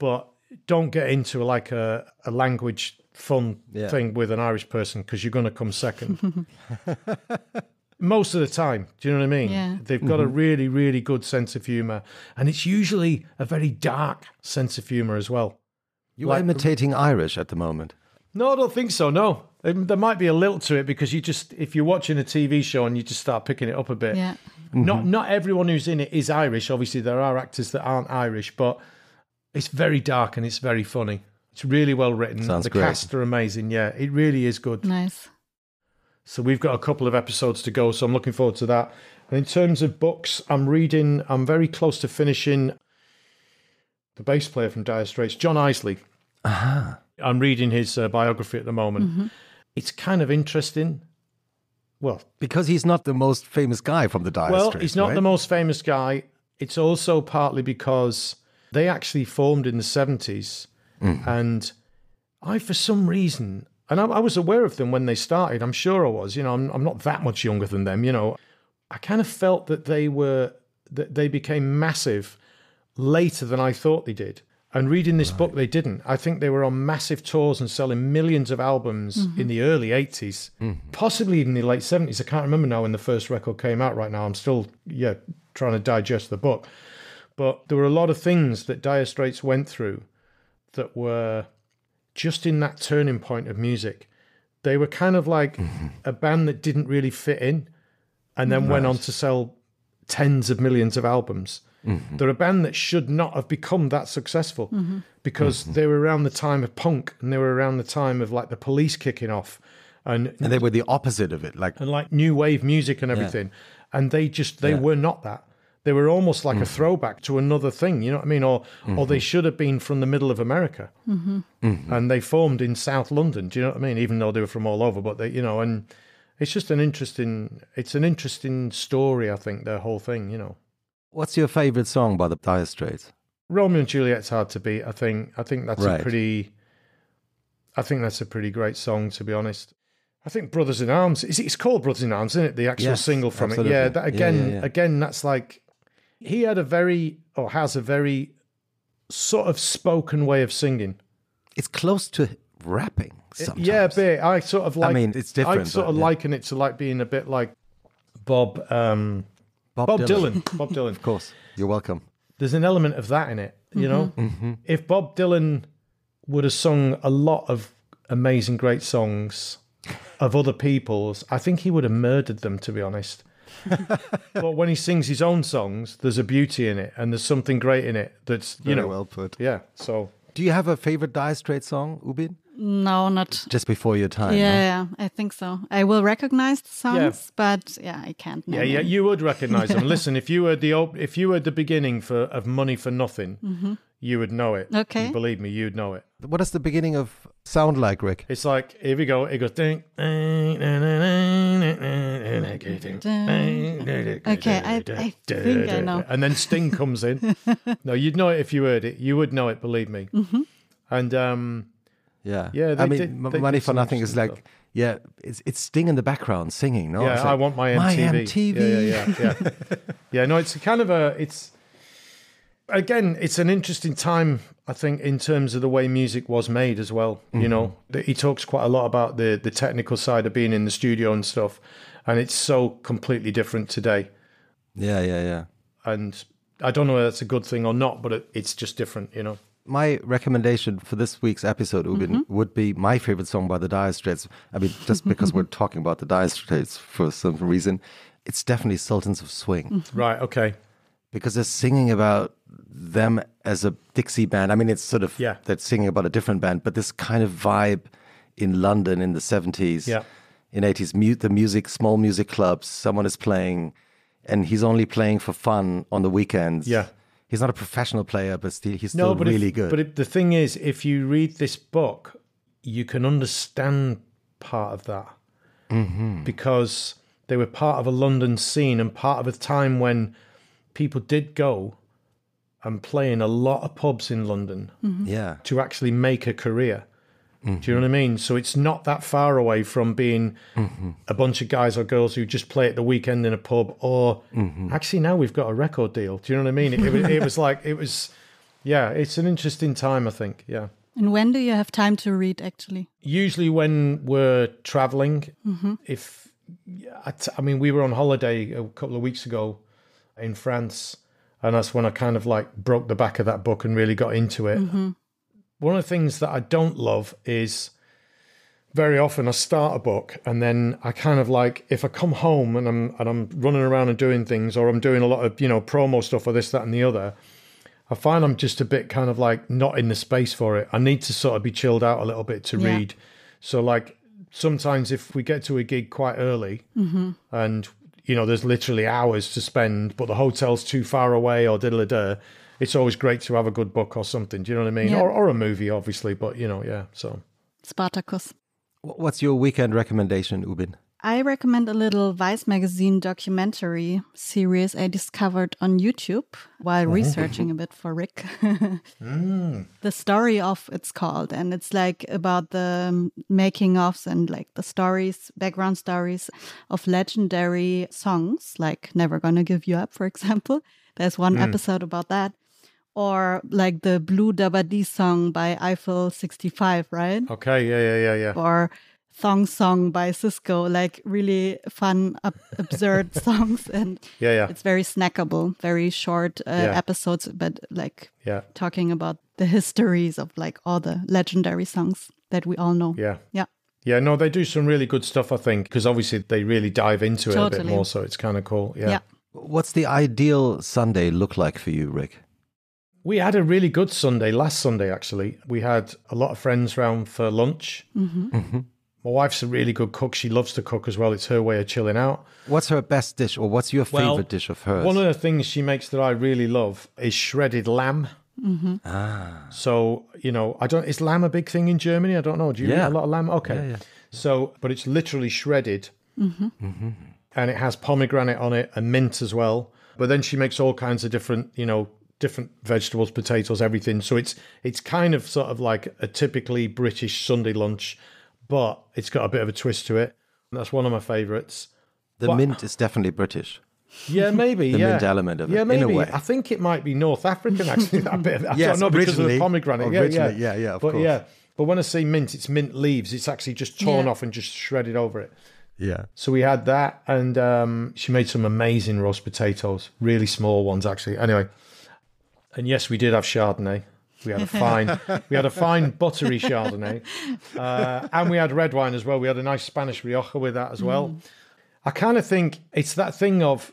but don't get into like a, a language fun
Yeah.
thing with an Irish person because you're going to come second. most of the time. Do you know what I mean?
Yeah.
They've got a really, really good sense of humor, and it's usually a very dark sense of humor as well.
You are imitating Irish at the moment.
No, I don't think so. No, Um, there might be a lilt to it because you just if you're watching a TV show and you just start picking it up a bit.
Yeah.
Not not everyone who's in it is Irish. Obviously, there are actors that aren't Irish, but it's very dark and it's very funny. It's really well written.
Sounds
the
great.
cast are amazing. Yeah, it really is good.
Nice.
So we've got a couple of episodes to go, so I'm looking forward to that. And in terms of books, I'm reading. I'm very close to finishing the bass player from Dire Straits, John Illsley.
Aha.
I'm reading his uh, biography at the moment. It's kind of interesting. Well,
Because he's not the most famous guy from the Dire
well,
Straits, Well,
he's not
right?
the most famous guy. It's also partly because they actually formed in the 70s. Mm. And I, for some reason, and I, I was aware of them when they started. I'm sure I was. You know, I'm, I'm not that much younger than them. You know, I kind of felt that they were that they became massive later than I thought they did. And reading this book, they didn't. I think they were on massive tours and selling millions of albums mm-hmm. in the early 80s, mm-hmm. possibly even the late 70s. I can't remember now when the first record came out right now. I'm still, yeah, trying to digest the book. But there were a lot of things that Dire Straits went through that were just in that turning point of music. They were kind of like a band that didn't really fit in and then went on to sell tens of millions of albums. Mm-hmm. They're a band that should not have become that successful mm-hmm. because mm-hmm. they were around the time of punk and they were around the time of like the police kicking off and
And they were the opposite of it. Like,
and like new wave music and everything. And they just they were not that. They were almost like a mm-hmm. throwback to another thing, you know what I mean? Or or they mm-hmm. should have been from the middle of America, mm-hmm. and they formed in South London. Do you know what I mean? Even though they were from all over, but they, you know, and it's just an interesting. It's an interesting story. I think the whole thing, you know.
what's your favorite song by the Dire Straits?
Romeo and Juliet's hard to beat. I think. I think that's
Right.
a pretty. I think that's a pretty great song, to be honest. I think Brothers in Arms. Is it's called Brothers in Arms, isn't it? The actual
Yes,
single from
absolutely.
it. Yeah. That
Yeah,
again.
yeah, yeah.
Again, that's like he had a very or has a very sort of spoken way of singing.
It's close to rapping sometimes.
Yeah, a bit. I sort of like.
I mean, it's different.
I sort
but,
of
yeah.
liken it to like being a bit like Bob. Um,
Bob,
Bob
Dylan.
Dylan. Bob Dylan.
Of course. You're welcome.
there's an element of that in it, you know? If Bob Dylan would have sung a lot of amazing, great songs of other people's, I think he would have murdered them, to be honest. but when he sings his own songs, there's a beauty in it and there's something great in it that's, you
Very
know,
well put.
yeah. So
Do you have a favorite Dire Straits song, Ubin?
No, not.
Just before your time.
Yeah,
no?
yeah, I think so. I will recognize the songs, but yeah, I can't.
yeah, yeah,
them.
you would recognize them. Listen, if you were the op- if you were the beginning for of Money for Nothing, mm-hmm. you would know it.
Okay.
believe me, you'd know it.
What is the beginning of sound like, Rick?
It's like here we go. It goes. Ding, okay,
Okay, I- I think I know.
And then Sting comes in. no, you'd know it if you heard it. You would know it. Believe me.
Mm-hmm.
And um,
Yeah.
Yeah,
I mean,
did- they
Money for Nothing is like,
stuff.
yeah, it's, it's Sting in the background singing, no?
yeah,
It's
I
like,
want my MTV.
My MTV.
Yeah, yeah, yeah, yeah. yeah, no, it's kind of a. It's again, it's an interesting time. I think in terms of the way music was made as well. You know,
Mm-hmm.
that he talks quite a lot about the the technical side of being in the studio and stuff, and it's so completely different today.
Yeah, yeah, yeah.
And I don't know whether that's a good thing or not, but it, it's just different. You know.
My recommendation for this week's episode, Ubin,
Mm-hmm.
would be my favorite song by the Dire Straits. I mean, just because we're talking about the Dire Straits for some reason, it's definitely Sultans of Swing.
Right. Okay.
because they're singing about them as a Dixie band. I mean, it's sort of
Yeah.
they're singing about a different band, but this kind of vibe in London in the seventies,
Yeah.
in eighties, mu- the music, small music clubs. Someone is playing, and he's only playing for fun on the weekends.
Yeah.
he's not a professional player, but still, he's still
No, but
really
if,
good.
But if, the thing is, if you read this book, you can understand part of that
Mm-hmm.
because they were part of a London scene and part of a time when people did go and play in a lot of pubs in London
yeah,
to actually make a career. Do
Mm-hmm.
you know what I mean? So it's not that far away from being
Mm-hmm.
a bunch of guys or girls who just play at the weekend in a pub, or
Mm-hmm.
actually now we've got a record deal. Do you know what I mean? It, it, was- it was like it was, yeah. It's an interesting time, I think. Yeah.
And when do you have time to read? Actually,
Usually when we're traveling, if I, t- I mean, we were on holiday a couple of weeks ago in France, and that's when I kind of like broke the back of that book and really got into it. Mm-hmm. One of the things that I don't love is very often I start a book and then I kind of like if I come home and I'm and I'm running around and doing things or I'm doing a lot of you know promo stuff or this that and the other, I find I'm just a bit kind of like not in the space for it. I need to sort of be chilled out a little bit to
Yeah.
read. So like sometimes if we get to a gig quite early mm-hmm. and you know there's literally hours to spend, but the hotel's too far away or diddle da, it's always great to have a good book or something. Do you know what I mean?
Yeah.
Or or a movie, obviously, but you know, yeah. So
Spartacus.
What's your weekend recommendation, Ubin?
I recommend a little Vice magazine documentary series I discovered on YouTube while mm-hmm. researching a bit for Rick. Mm. The story of it's called, and it's like about the making ofs and like the stories, background stories of legendary songs, like Never Gonna Give You Up, for example. There's one mm. episode about that. Or like the Blue Da Ba Dee song by Eiffel 65, right?
okay, yeah, yeah, yeah, yeah.
or Thong Song by Sisqó, like really fun, ab- absurd songs. And
Yeah, yeah.
it's very snackable, very short uh,
Yeah.
episodes, but like
Yeah.
talking about the histories of like all the legendary songs that we all know.
Yeah.
Yeah.
Yeah, no, they do some really good stuff, I think, because obviously they really dive into it a bit more, so it's kind of cool. Yeah.
Yeah.
What's the ideal Sunday look like for you, Rick?
We had a really good Sunday last Sunday, actually. We had a lot of friends round for lunch.
Mm-hmm.
My wife's a really good cook. She loves to cook as well. It's her way of chilling out.
What's her best dish, or what's your
Well,
favorite dish of hers?
One of the things she makes that I really love is shredded lamb.
Mm-hmm.
ah,
So, you know, I don't, is lamb a big thing in Germany? I don't know. Do you
Yeah.
eat a lot of lamb? Okay.
Yeah, yeah.
So, but it's literally shredded
Mm-hmm.
and it has pomegranate on it and mint as well. But then she makes all kinds of different, you know, different vegetables, potatoes, everything. So it's it's kind of sort of like a typically British Sunday lunch, but it's got a bit of a twist to it. And that's one of my favorites.
the
What-
mint is definitely British.
Yeah, maybe.
The
yeah.
mint element of it,
Yeah,
in a
maybe.
way.
I think it might be North African actually. That bit. of,
Yes,
don't because of the pomegranate. Yeah, yeah,
yeah, yeah, of
but
course.
yeah, but when I say mint, it's mint leaves. It's actually just torn
Yeah.
off and just shredded over it.
Yeah.
So we had that, and um, she made some amazing roast potatoes, really small ones actually. Anyway, and yes, we did have Chardonnay. We had a fine, we had a fine buttery Chardonnay, uh, and we had red wine as well. We had a nice Spanish Rioja with that as well. I kind of think it's that thing of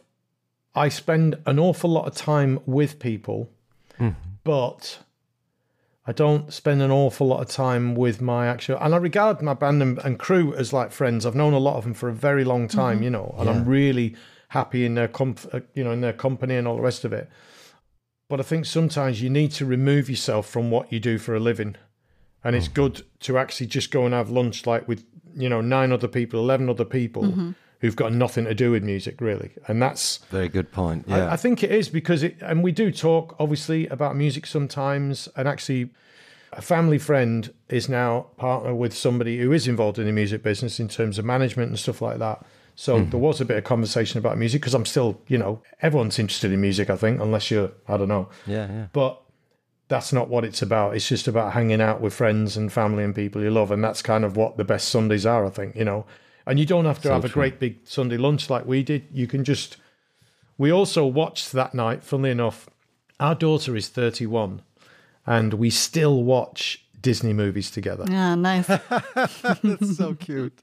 I spend an awful lot of time with people, but I don't spend an awful lot of time with my actual. And I regard my band and, and crew as like friends. I've known a lot of them for a very long time, you know, and I'm really happy in their comf- uh, you know, in their company and all the rest of it. But I think sometimes you need to remove yourself from what you do for a living. And it's hmm. good to actually just go and have lunch like with, you know, nine other people, 11 other people mm-hmm. who've got nothing to do with music, really. And that's,
Very good point.
I-
Yeah.
I, think it is because it, and we do talk obviously about music sometimes. And actually, a family friend is now partner with somebody who is involved in the music business in terms of management and stuff like that. So hmm. there was a bit of conversation about music because I'm still, you know, everyone's interested in music, I think, unless you're, I don't know.
yeah, yeah.
But that's not what it's about. It's just about hanging out with friends and family and people you love. And that's kind of what the best Sundays are, I think, you know. And you don't have to have a great big Sunday lunch like we did. You can just. We also watched that night, funnily enough, our daughter is 31 and we still watch Disney movies together.
Yeah, nice.
That's so cute.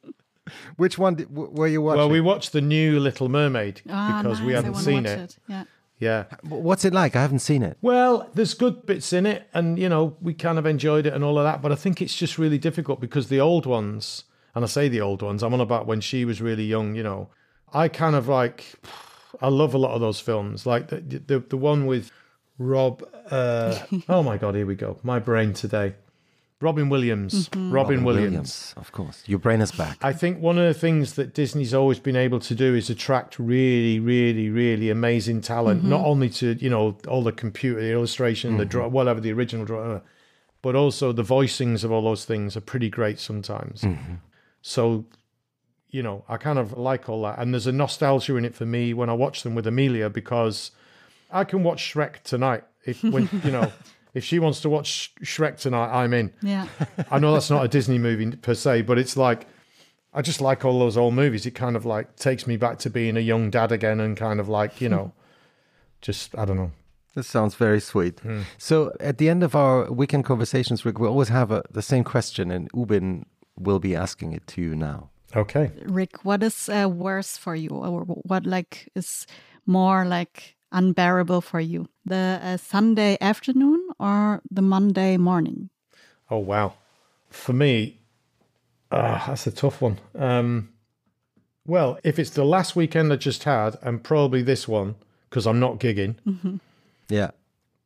Which one did, w- were you watching?
Well, we watched the new Little Mermaid
Ah,
because we
nice. I
hadn't seen
watch
it.
Yeah.
Yeah.
What's it like? I haven't seen it.
Well, there's good bits in it, and you know we kind of enjoyed it and all of that. But I think it's just really difficult because the old ones, and I say the old ones, I'm on about when she was really young. You know, I kind of like, I love a lot of those films, like the the, the one with Rob. Uh, oh my God, here we go. My brain today. Robin Williams. Mm-hmm. Robin, Williams.
Of course. Your brain is back.
I think one of the things that Disney's always been able to do is attract really, really, really amazing talent. Not mm-hmm. only to you know all the computer the illustration, the draw, mm-hmm. whatever the original draw, uh, but also the voicings of all those things are pretty great sometimes. So, you know, I kind of like all that, and there's a nostalgia in it for me when I watch them with Amelia because I can watch Shrek tonight if when you know. If she wants to watch Shrek tonight, I'm in.
Yeah.
I know that's not a Disney movie per se, but it's like I just like all those old movies. It kind of like takes me back to being a young dad again and kind of like, you know, just, I don't know.
This sounds very sweet. So at the end of our weekend conversations, Rick, we always have a, the same question, and Ubin will be asking it to you now.
Okay.
Rick, what is uh, worse for you, or what like is more like unbearable for you, the uh, Sunday afternoon or the Monday morning?
Oh, wow. For me, uh, that's a tough one. Um, well, if it's the last weekend I just had and probably this one, because I'm not gigging,
Yeah.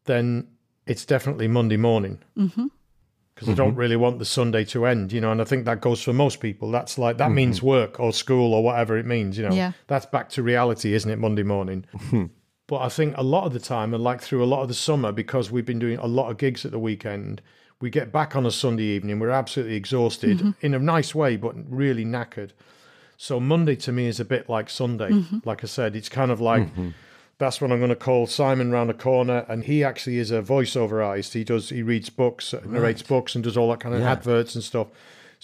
then it's definitely Monday morning. Because I don't really want the Sunday to end, you know, and I think that goes for most people. That's like, that means work or school or whatever it means, you know.
Yeah.
That's back to reality, isn't it, Monday morning? but I think a lot of the time, and like through a lot of the summer, because we've been doing a lot of gigs at the weekend, we get back on a Sunday evening, we're absolutely exhausted mm-hmm. in a nice way, but really knackered. So Monday to me is a bit like Sunday. Mm-hmm. Like I said, it's kind of like mm-hmm. that's when I'm going to call Simon round the corner, and he actually is a voiceover artist. He does he reads books, narrates books, and does all that kind of
Yeah.
adverts and stuff.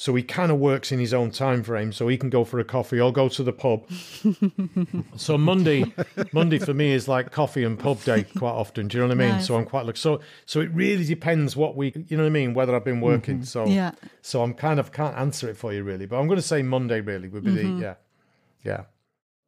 So he kind of works in his own time frame. So he can go for a coffee. I'll go to the pub. so Monday, Monday for me is like coffee and pub day quite often. Do you know what I mean?
Nice.
So I'm quite like so. So it really depends what we, you know what I mean, whether I've been working. Mm-hmm. So
Yeah.
So I'm kind of can't answer it for you really, but I'm going to say Monday really would be the mm-hmm. yeah, yeah.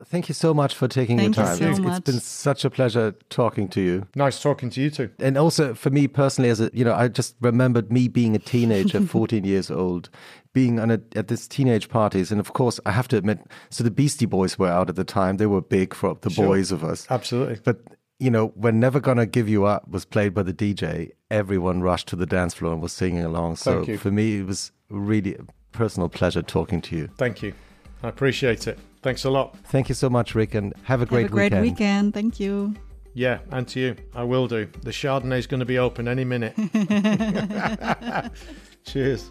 Thank you so much for taking
Thank
your
you
time.
so
it's, it's
much.
been such a pleasure talking to you.
Nice talking to you too.
And also for me personally, as a you know, I just remembered me being a teenager, 14 years old, being on a, at this teenage parties, and of course, I have to admit, so the Beastie Boys were out at the time. They were big for the
Sure.
boys of us.
Absolutely.
But you know, when "Never Gonna Give You Up" was played by the DJ, everyone rushed to the dance floor and was singing along. So
Thank you.
for me, it was really a personal pleasure talking to you.
Thank you. I appreciate it. Thanks a lot.
Thank you so much, Rick, and have a great,
Have a great
weekend.
weekend. Thank you.
Yeah, and to you. I will do. The Chardonnay's going to be open any minute. Cheers.